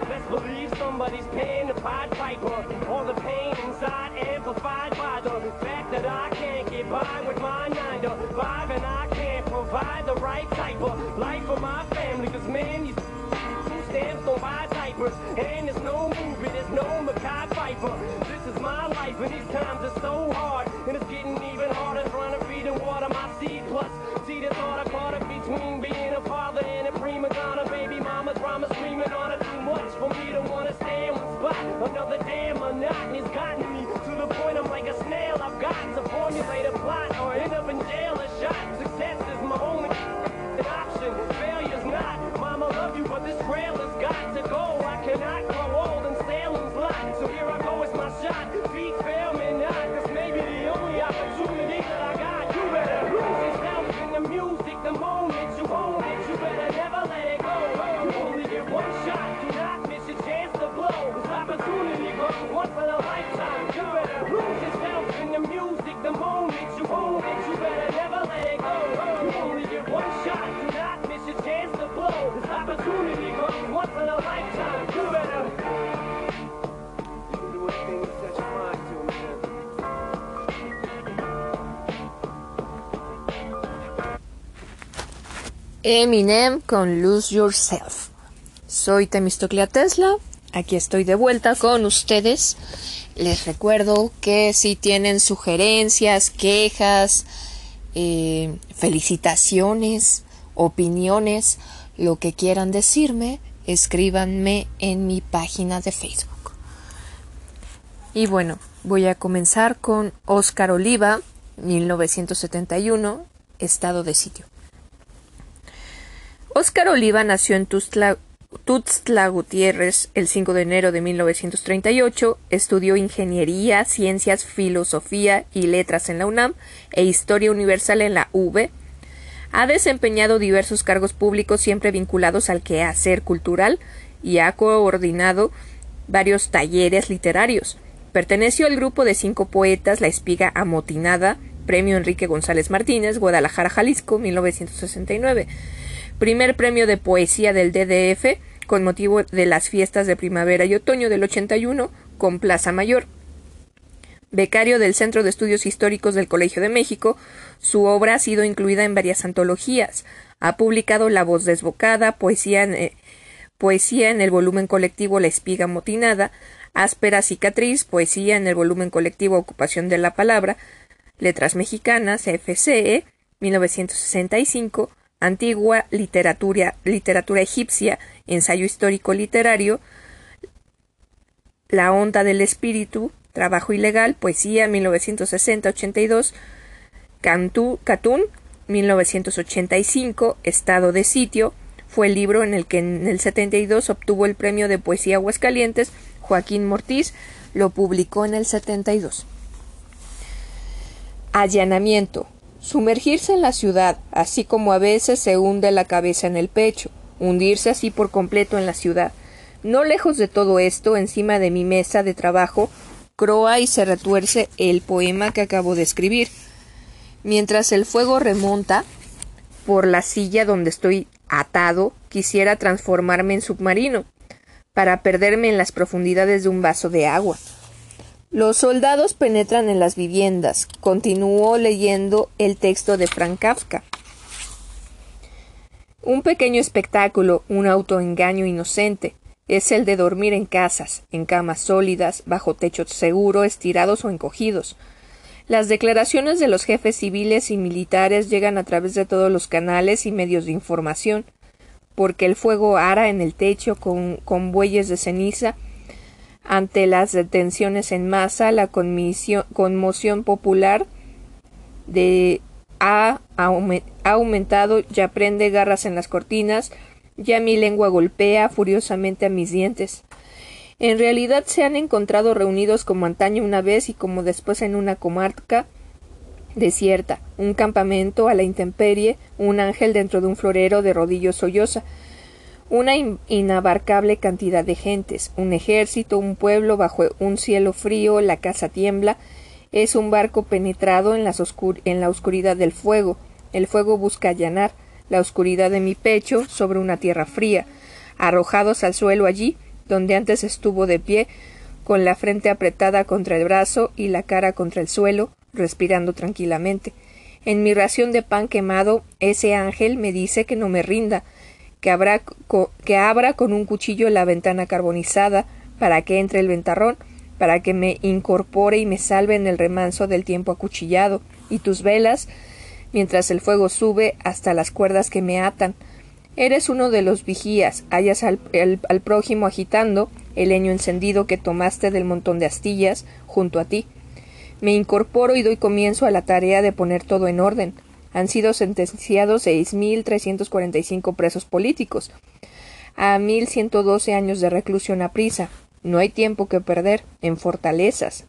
Speaker 2: Eminem con Lose Yourself. Soy Temistoclea Tesla, aquí estoy de vuelta con ustedes. Les recuerdo que si tienen sugerencias, quejas, eh, felicitaciones, opiniones, lo que quieran decirme, escríbanme en mi página de Facebook. Y bueno, voy a comenzar con Oscar Oliva, 1971, estado de sitio. Óscar Oliva nació en Tuxtla, Tuxtla Gutiérrez el 5 de enero de 1938, estudió Ingeniería, Ciencias, Filosofía y Letras en la UNAM e Historia Universal en la UV. Ha desempeñado diversos cargos públicos siempre vinculados al quehacer cultural y ha coordinado varios talleres literarios. Perteneció al grupo de cinco poetas La Espiga Amotinada, Premio Enrique González Martínez, Guadalajara, Jalisco, 1969 primer premio de poesía del DDF con motivo de las fiestas de primavera y otoño del 81 con Plaza Mayor. Becario del Centro de Estudios Históricos del Colegio de México, su obra ha sido incluida en varias antologías. Ha publicado La voz desbocada, poesía en, eh, poesía en el volumen colectivo La espiga motinada, Áspera cicatriz, poesía en el volumen colectivo Ocupación de la palabra, Letras mexicanas, FCE, 1965, Antigua literatura, literatura egipcia, ensayo histórico literario, La onda del espíritu, trabajo ilegal, poesía 1960-82, Catún 1985, estado de sitio, fue el libro en el que en el 72 obtuvo el premio de poesía Aguascalientes, Joaquín Mortiz lo publicó en el 72. Allanamiento, Sumergirse en la ciudad, así como a veces se hunde la cabeza en el pecho, hundirse así por completo en la ciudad. No lejos de todo esto, encima de mi mesa de trabajo, croa y se retuerce el poema que acabo de escribir. Mientras el fuego remonta por la silla donde estoy atado, quisiera transformarme en submarino, para perderme en las profundidades de un vaso de agua. Los soldados penetran en las viviendas. Continuó leyendo el texto de Frank Kafka. Un pequeño espectáculo, un autoengaño inocente, es el de dormir en casas, en camas sólidas, bajo techo seguro, estirados o encogidos. Las declaraciones de los jefes civiles y militares llegan a través de todos los canales y medios de información, porque el fuego ara en el techo con, con bueyes de ceniza ante las detenciones en masa, la conmoción popular de ha, aumentado, ya prende garras en las cortinas, ya mi lengua golpea furiosamente a mis dientes. En realidad se han encontrado reunidos como antaño una vez y como después en una comarca desierta, un campamento a la intemperie, un ángel dentro de un florero de rodillos solloza, una inabarcable cantidad de gentes, un ejército, un pueblo bajo un cielo frío, la casa tiembla, es un barco penetrado en, en la oscuridad del fuego, el fuego busca allanar la oscuridad de mi pecho sobre una tierra fría, arrojados al suelo allí, donde antes estuvo de pie, con la frente apretada contra el brazo y la cara contra el suelo, respirando tranquilamente. En mi ración de pan quemado, ese ángel me dice que no me rinda, que, que abra con un cuchillo la ventana carbonizada para que entre el ventarrón, para que me incorpore y me salve en el remanso del tiempo acuchillado, y tus velas, mientras el fuego sube hasta las cuerdas que me atan. Eres uno de los vigías, hallas al, al prójimo agitando el leño encendido que tomaste del montón de astillas junto a ti. Me incorporo y doy comienzo a la tarea de poner todo en orden han sido sentenciados 6.345 presos políticos a 1.112 años de reclusión a prisa. No hay tiempo que perder en fortalezas.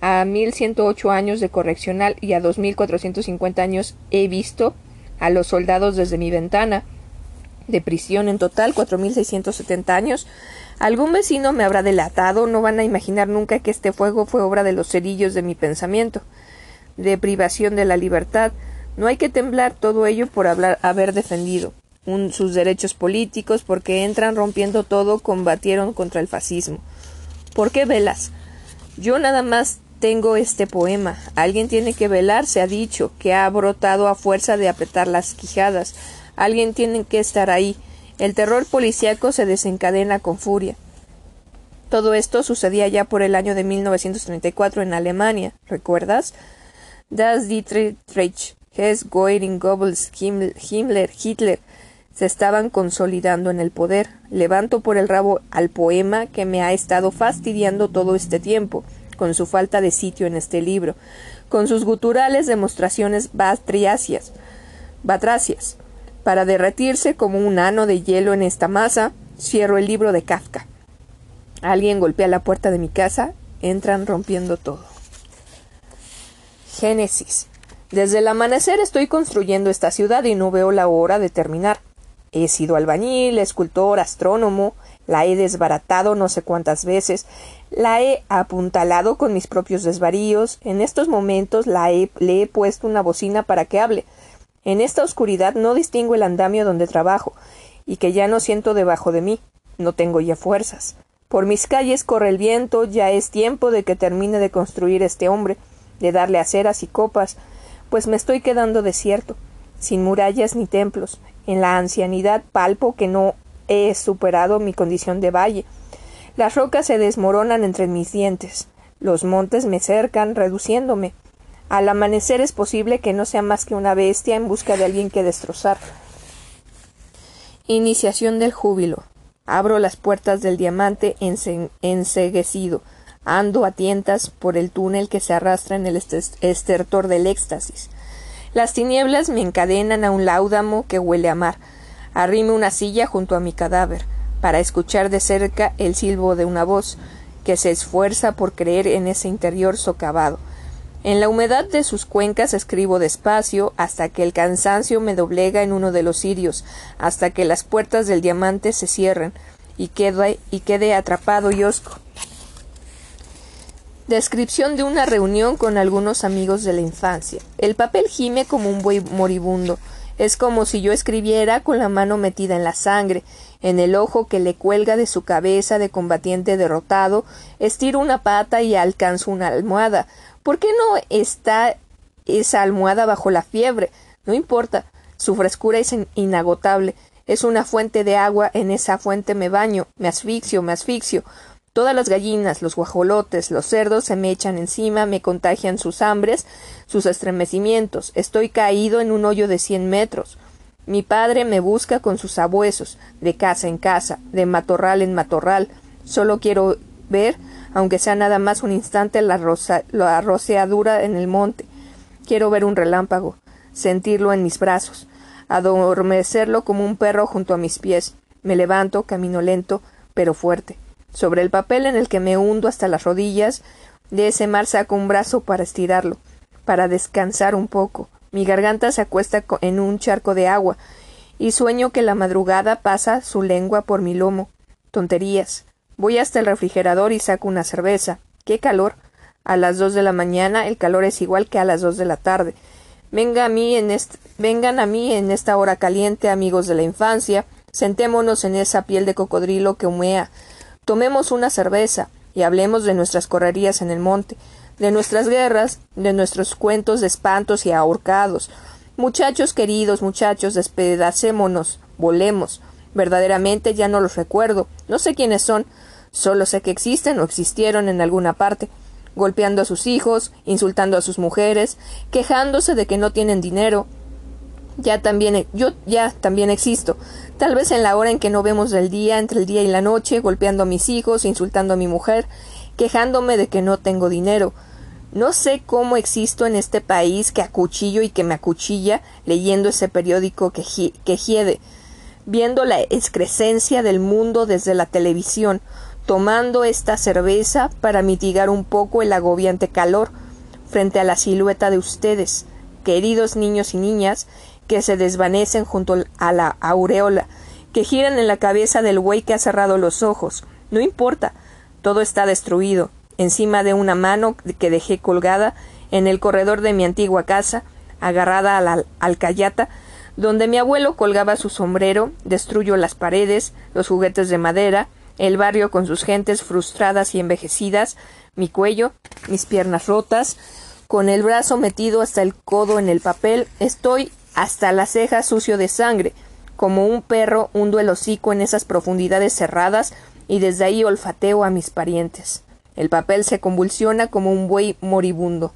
Speaker 2: A 1.108 años de correccional y a 2.450 años he visto a los soldados desde mi ventana. De prisión en total 4.670 años. Algún vecino me habrá delatado. No van a imaginar nunca que este fuego fue obra de los cerillos de mi pensamiento. de privación de la libertad. No hay que temblar todo ello por hablar, haber defendido sus derechos políticos, porque entran rompiendo todo, combatieron contra el fascismo. ¿Por qué velas? Yo nada más tengo este poema. Alguien tiene que velar, se ha dicho, que ha brotado a fuerza de apretar las quijadas. Alguien tiene que estar ahí. El terror policíaco se desencadena con furia. Todo esto sucedía ya por el año de 1934 en Alemania, ¿recuerdas? Das Dietrich Hess, Goering, Goebbels, Himmler, Hitler se estaban consolidando en el poder. Levanto por el rabo al poema que me ha estado fastidiando todo este tiempo, con su falta de sitio en este libro, con sus guturales demostraciones batriacias, batracias. Para derretirse como un ano de hielo en esta masa, cierro el libro de Kafka. Alguien golpea la puerta de mi casa, entran rompiendo todo. Génesis. Desde el amanecer estoy construyendo esta ciudad y no veo la hora de terminar. He sido albañil, escultor, astrónomo, la he desbaratado no sé cuántas veces, la he apuntalado con mis propios desvaríos, en estos momentos la le he puesto una bocina para que hable. En esta oscuridad no distingo el andamio donde trabajo, y que ya no siento debajo de mí, no tengo ya fuerzas. Por mis calles corre el viento, ya es tiempo de que termine de construir este hombre, de darle aceras y copas, pues me estoy quedando desierto, sin murallas ni templos, en la ancianidad palpo que no he superado mi condición de valle. Las rocas se desmoronan entre mis dientes. Los montes me cercan, reduciéndome. Al amanecer es posible que no sea más que una bestia en busca de alguien que destrozar. Iniciación del júbilo. Abro las puertas del diamante enseguecido. Ando a tientas por el túnel que se arrastra en el estertor del éxtasis. Las tinieblas me encadenan a un láudamo que huele a mar. Arrime una silla junto a mi cadáver, para escuchar de cerca el silbo de una voz que se esfuerza por creer en ese interior socavado. En la humedad de sus cuencas escribo despacio hasta que el cansancio me doblega en uno de los cirios, hasta que las puertas del diamante se cierren y quede, y quede atrapado y osco. Descripción de una reunión con algunos amigos de la infancia. El papel gime como un buey moribundo. Es como si yo escribiera con la mano metida en la sangre, en el ojo que le cuelga de su cabeza de combatiente derrotado, estiro una pata y alcanzo una almohada. ¿Por qué no está esa almohada bajo la fiebre? No importa. Su frescura es inagotable. Es una fuente de agua, en esa fuente me baño, me asfixio, me asfixio. Todas las gallinas, los guajolotes, los cerdos se me echan encima, me contagian sus hambres, sus estremecimientos. Estoy caído en un hoyo de cien metros. Mi padre me busca con sus sabuesos, de casa en casa, de matorral en matorral. Solo quiero ver, aunque sea nada más un instante, la, la roceadura en el monte. Quiero ver un relámpago, sentirlo en mis brazos, adormecerlo como un perro junto a mis pies. Me levanto, camino lento, pero fuerte. Sobre el papel en el que me hundo hasta las rodillas, de ese mar saco un brazo para estirarlo, para descansar un poco. Mi garganta se acuesta en un charco de agua, y sueño que la madrugada pasa su lengua por mi lomo. Tonterías. Voy hasta el refrigerador y saco una cerveza. ¡Qué calor! A las dos de la mañana el calor es igual que a las dos de la tarde. Venga a mí en vengan a mí en esta hora caliente, amigos de la infancia. Sentémonos en esa piel de cocodrilo que humea. Tomemos una cerveza y hablemos de nuestras correrías en el monte, de nuestras guerras, de nuestros cuentos de espantos y ahorcados. Muchachos queridos, muchachos, despedacémonos, volemos. Verdaderamente ya no los recuerdo, no sé quiénes son, solo sé que existen o existieron en alguna parte, golpeando a sus hijos, insultando a sus mujeres, quejándose de que no tienen dinero, ya también yo ya también existo. Tal vez en la hora en que no vemos del día, entre el día y la noche, golpeando a mis hijos, insultando a mi mujer, quejándome de que no tengo dinero. No sé cómo existo en este país que acuchillo y que me acuchilla leyendo ese periódico que, que hiede, viendo la excrescencia del mundo desde la televisión, tomando esta cerveza para mitigar un poco el agobiante calor frente a la silueta de ustedes, queridos niños y niñas, que se desvanecen junto a la aureola, que giran en la cabeza del buey que ha cerrado los ojos. No importa, todo está destruido, encima de una mano que dejé colgada en el corredor de mi antigua casa, agarrada a la alcayata, donde mi abuelo colgaba su sombrero, destruyo las paredes, los juguetes de madera, el barrio con sus gentes frustradas y envejecidas, mi cuello, mis piernas rotas, con el brazo metido hasta el codo en el papel, estoy hasta la ceja sucio de sangre, como un perro hundo el hocico en esas profundidades cerradas y desde ahí olfateo a mis parientes. El papel se convulsiona como un buey moribundo.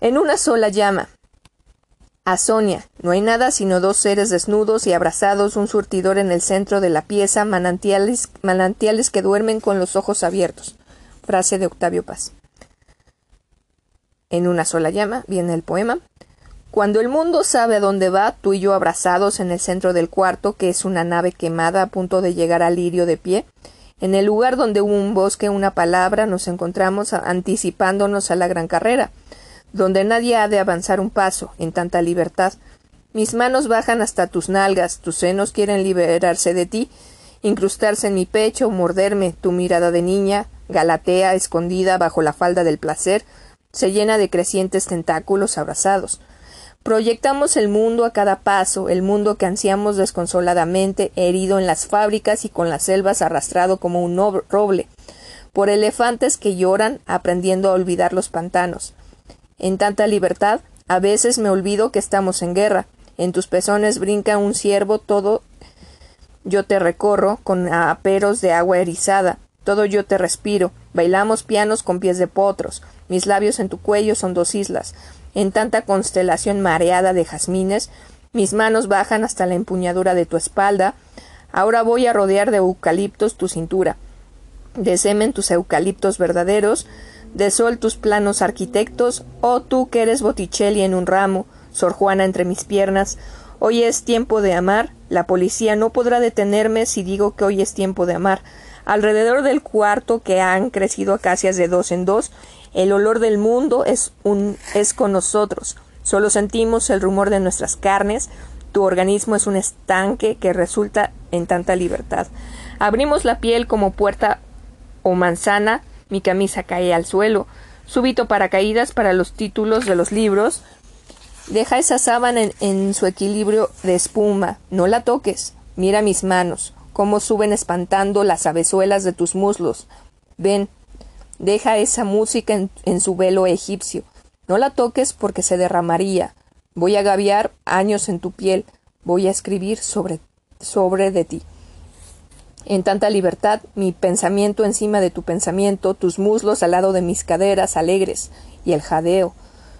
Speaker 2: En una sola llama. A Sonia. No hay nada sino dos seres desnudos y abrazados, un surtidor en el centro de la pieza, manantiales, manantiales que duermen con los ojos abiertos. Frase de Octavio Paz. En una sola llama viene el poema. Cuando el mundo sabe a dónde va, tú y yo abrazados en el centro del cuarto, que es una nave quemada a punto de llegar al lirio de pie, en el lugar donde hubo un bosque, una palabra, nos encontramos anticipándonos a la gran carrera, donde nadie ha de avanzar un paso, en tanta libertad. Mis manos bajan hasta tus nalgas, tus senos quieren liberarse de ti, incrustarse en mi pecho, morderme, tu mirada de niña, galatea, escondida bajo la falda del placer, se llena de crecientes tentáculos abrazados. Proyectamos el mundo a cada paso, el mundo que ansiamos desconsoladamente, herido en las fábricas y con las selvas arrastrado como un roble, por elefantes que lloran aprendiendo a olvidar los pantanos. En tanta libertad, a veces me olvido que estamos en guerra. En tus pezones brinca un ciervo, todo yo te recorro con aperos de agua erizada, todo yo te respiro, bailamos pianos con pies de potros, mis labios en tu cuello son dos islas, en tanta constelación mareada de jazmines, mis manos bajan hasta la empuñadura de tu espalda, ahora voy a rodear de eucaliptos tu cintura, de semen tus eucaliptos verdaderos, de sol tus planos arquitectos, oh tú que eres Botticelli en un ramo, Sor Juana entre mis piernas, hoy es tiempo de amar, la policía no podrá detenerme si digo que hoy es tiempo de amar. Alrededor del cuarto que han crecido acacias de dos en dos, el olor del mundo es, un, es con nosotros. Solo sentimos el rumor de nuestras carnes. Tu organismo es un estanque que resulta en tanta libertad. Abrimos la piel como puerta o manzana. Mi camisa cae al suelo. Súbito paracaídas para los títulos de los libros. Deja esa sábana en, en su equilibrio de espuma. No la toques. Mira mis manos, cómo suben espantando las abezuelas de tus muslos. Ven, Deja esa música en, su velo egipcio. No la toques porque se derramaría. Voy a gaviar años en tu piel. Voy a escribir sobre, sobre de ti. En tanta libertad, mi pensamiento encima de tu pensamiento, tus muslos al lado de mis caderas alegres, y el jadeo.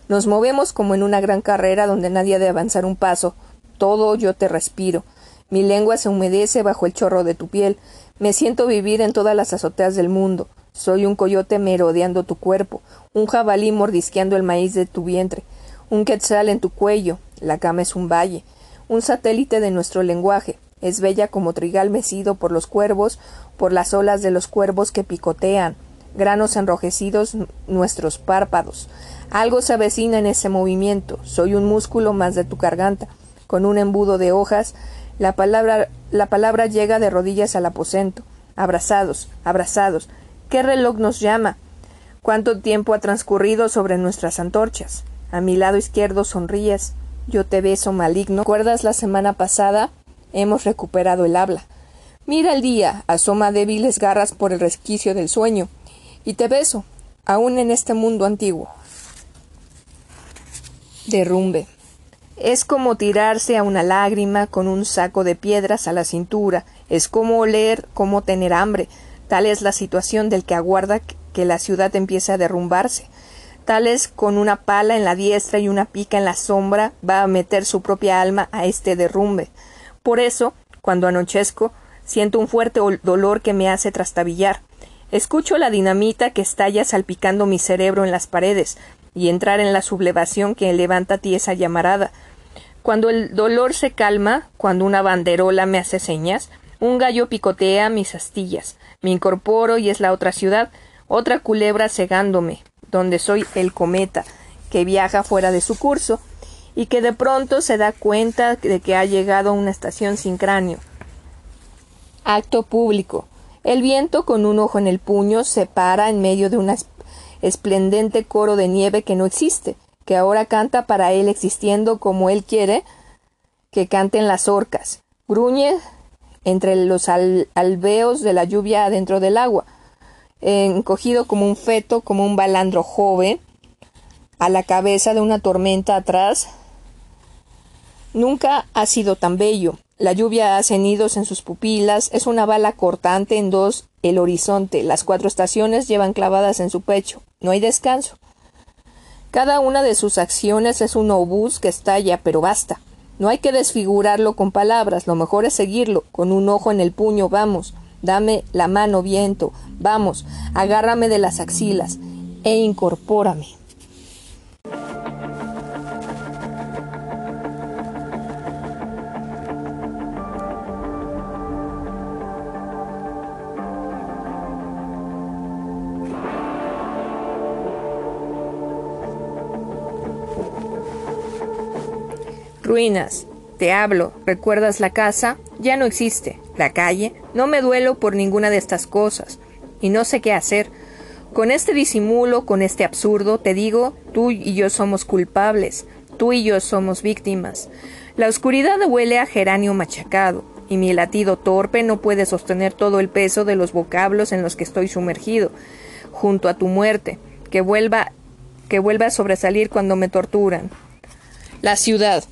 Speaker 2: Nos movemos como en una gran carrera donde nadie ha de avanzar un paso. Todo yo te respiro. Mi lengua se humedece bajo el chorro de tu piel. Me siento vivir en todas las azoteas del mundo. Soy un coyote merodeando tu cuerpo, un jabalí mordisqueando el maíz de tu vientre, un quetzal en tu cuello, la cama es un valle, un satélite de nuestro lenguaje, es bella como trigal mecido por los cuervos, por las olas de los cuervos que picotean, granos enrojecidos nuestros párpados. Algo se avecina en ese movimiento, soy un músculo más de tu garganta, con un embudo de hojas, la palabra, la palabra llega de rodillas al aposento, abrazados, abrazados, ¿Qué reloj nos llama? ¿Cuánto tiempo ha transcurrido sobre nuestras antorchas? A mi lado izquierdo sonríes. Yo te beso maligno. ¿Recuerdas la semana pasada? Hemos recuperado el habla. Mira el día, asoma débiles garras por el resquicio del sueño. Y te beso, aún en este mundo antiguo. Derrumbe. Es como tirarse a una lágrima con un saco de piedras a la cintura, es como oler, como tener hambre, Tal es la situación del que aguarda que la ciudad empiece a derrumbarse. Tal es con una pala en la diestra y una pica en la sombra va a meter su propia alma a este derrumbe. Por eso, cuando anochezco, siento un fuerte dolor que me hace trastabillar. Escucho la dinamita que estalla salpicando mi cerebro en las paredes y entrar en la sublevación que levanta tiesa llamarada. Cuando el dolor se calma, cuando una banderola me hace señas, un gallo picotea mis astillas. Me incorporo y es la otra ciudad, otra culebra cegándome, donde soy el cometa, que viaja fuera de su curso, y que de pronto se da cuenta de que ha llegado a una estación sin cráneo. Acto público. El viento, con un ojo en el puño, se para en medio de una esplendente coro de nieve que no existe, que ahora canta para él existiendo como él quiere que canten las orcas. Gruñe entre los alveos de la lluvia adentro del agua, encogido como un feto, como un balandro joven, a la cabeza de una tormenta atrás. Nunca ha sido tan bello. La lluvia hace nidos en sus pupilas, es una bala cortante en dos el horizonte, las cuatro estaciones llevan clavadas en su pecho, no hay descanso. Cada una de sus acciones es un obús que estalla, pero basta. No hay que desfigurarlo con palabras, lo mejor es seguirlo, con un ojo en el puño, vamos, dame la mano, viento, vamos, agárrame de las axilas e incorpórame. Ruinas. Te hablo. ¿Recuerdas la casa? Ya no existe. La calle. No me duelo por ninguna de estas cosas. Y no sé qué hacer. Con este disimulo, con este absurdo, te digo, tú y yo somos culpables. Tú y yo somos víctimas. La oscuridad huele a geranio machacado, y mi latido torpe no puede sostener todo el peso de los vocablos en los que estoy sumergido, junto a tu muerte, que vuelva que vuelva a sobresalir cuando me torturan. La ciudad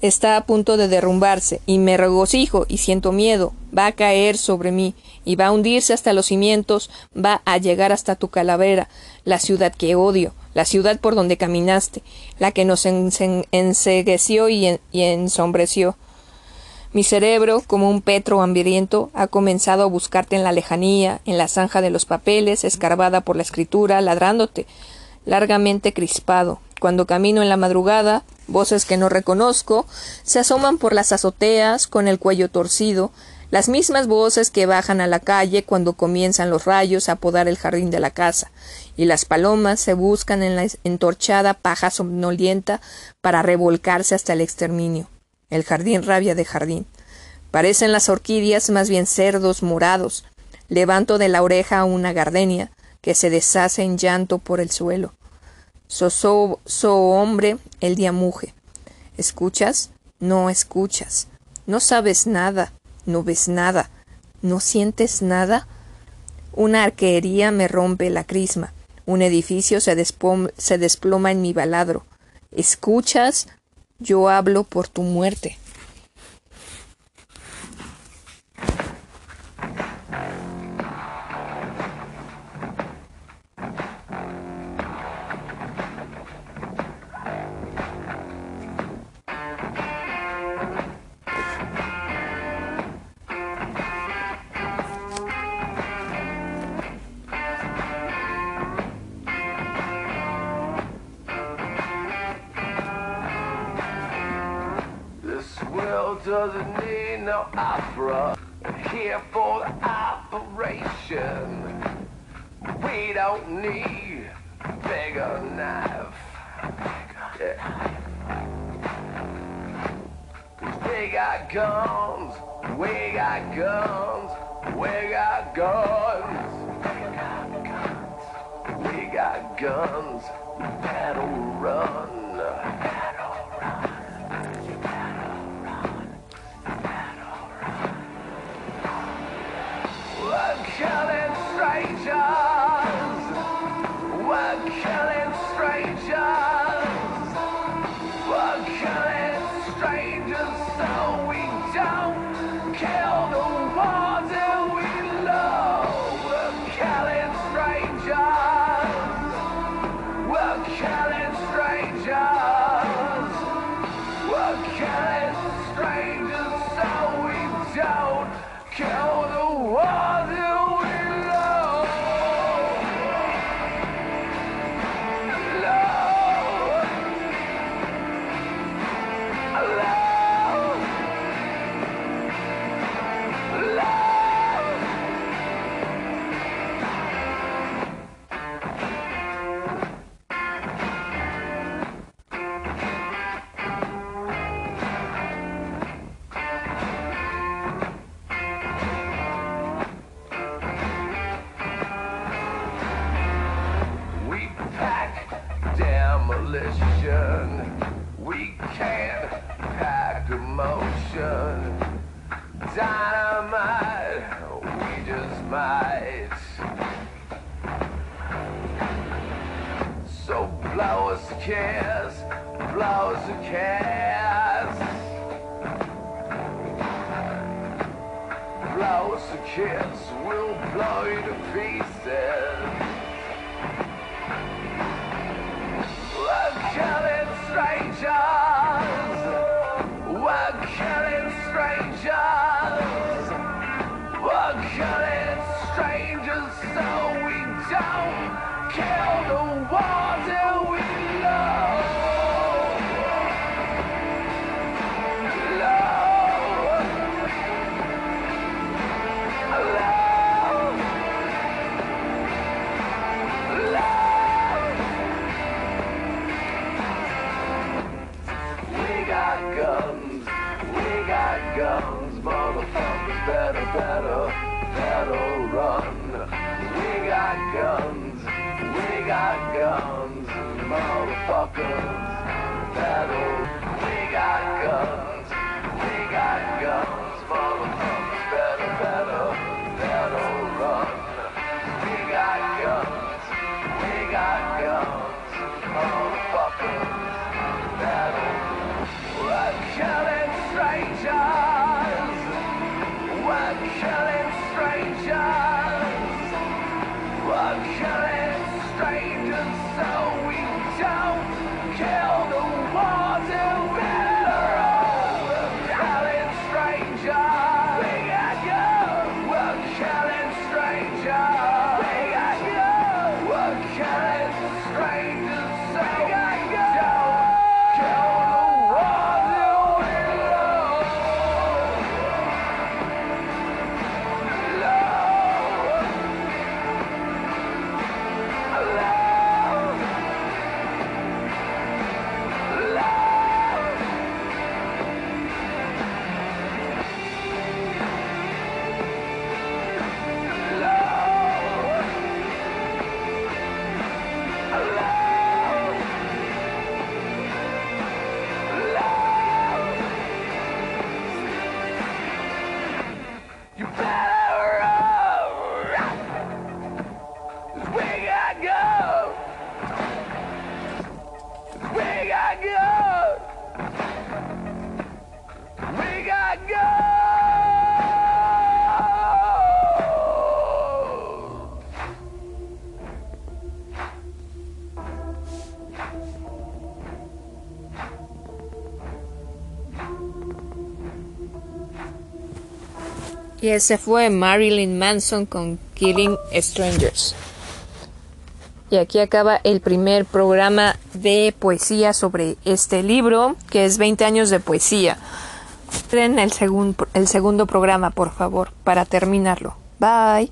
Speaker 2: está a punto de derrumbarse, y me regocijo y siento miedo, va a caer sobre mí, y va a hundirse hasta los cimientos, va a llegar hasta tu calavera, la ciudad que odio, la ciudad por donde caminaste, la que nos ensegueció y, y ensombreció. Mi cerebro, como un petro hambriento, ha comenzado a buscarte en la lejanía, en la zanja de los papeles, escarbada por la escritura, ladrándote, largamente crispado. Cuando camino en la madrugada, voces que no reconozco, se asoman por las azoteas con el cuello torcido, las mismas voces que bajan a la calle cuando comienzan los rayos a podar el jardín de la casa, y las palomas se buscan en la entorchada paja somnolienta para revolcarse hasta el exterminio. El jardín rabia de jardín. Parecen las orquídeas más bien cerdos morados. Levanto de la oreja una gardenia que se deshace en llanto por el suelo. So, so, hombre, el día muge. ¿Escuchas? No escuchas. No sabes nada. No ves nada. No sientes nada. Una arquería me rompe la crisma. Un edificio se desploma en mi baladro. ¿Escuchas? Yo hablo por tu muerte. Doesn't need no opera. Here for the operation. We don't need bigger knife. Yeah. We got guns, we got guns, we got guns. We got guns, that'll run. Ese fue Marilyn Manson con Killing Strangers. Y aquí acaba el primer programa de poesía sobre este libro, que es 20 años de poesía. Tren el, segun, el segundo programa, por favor, para terminarlo. Bye.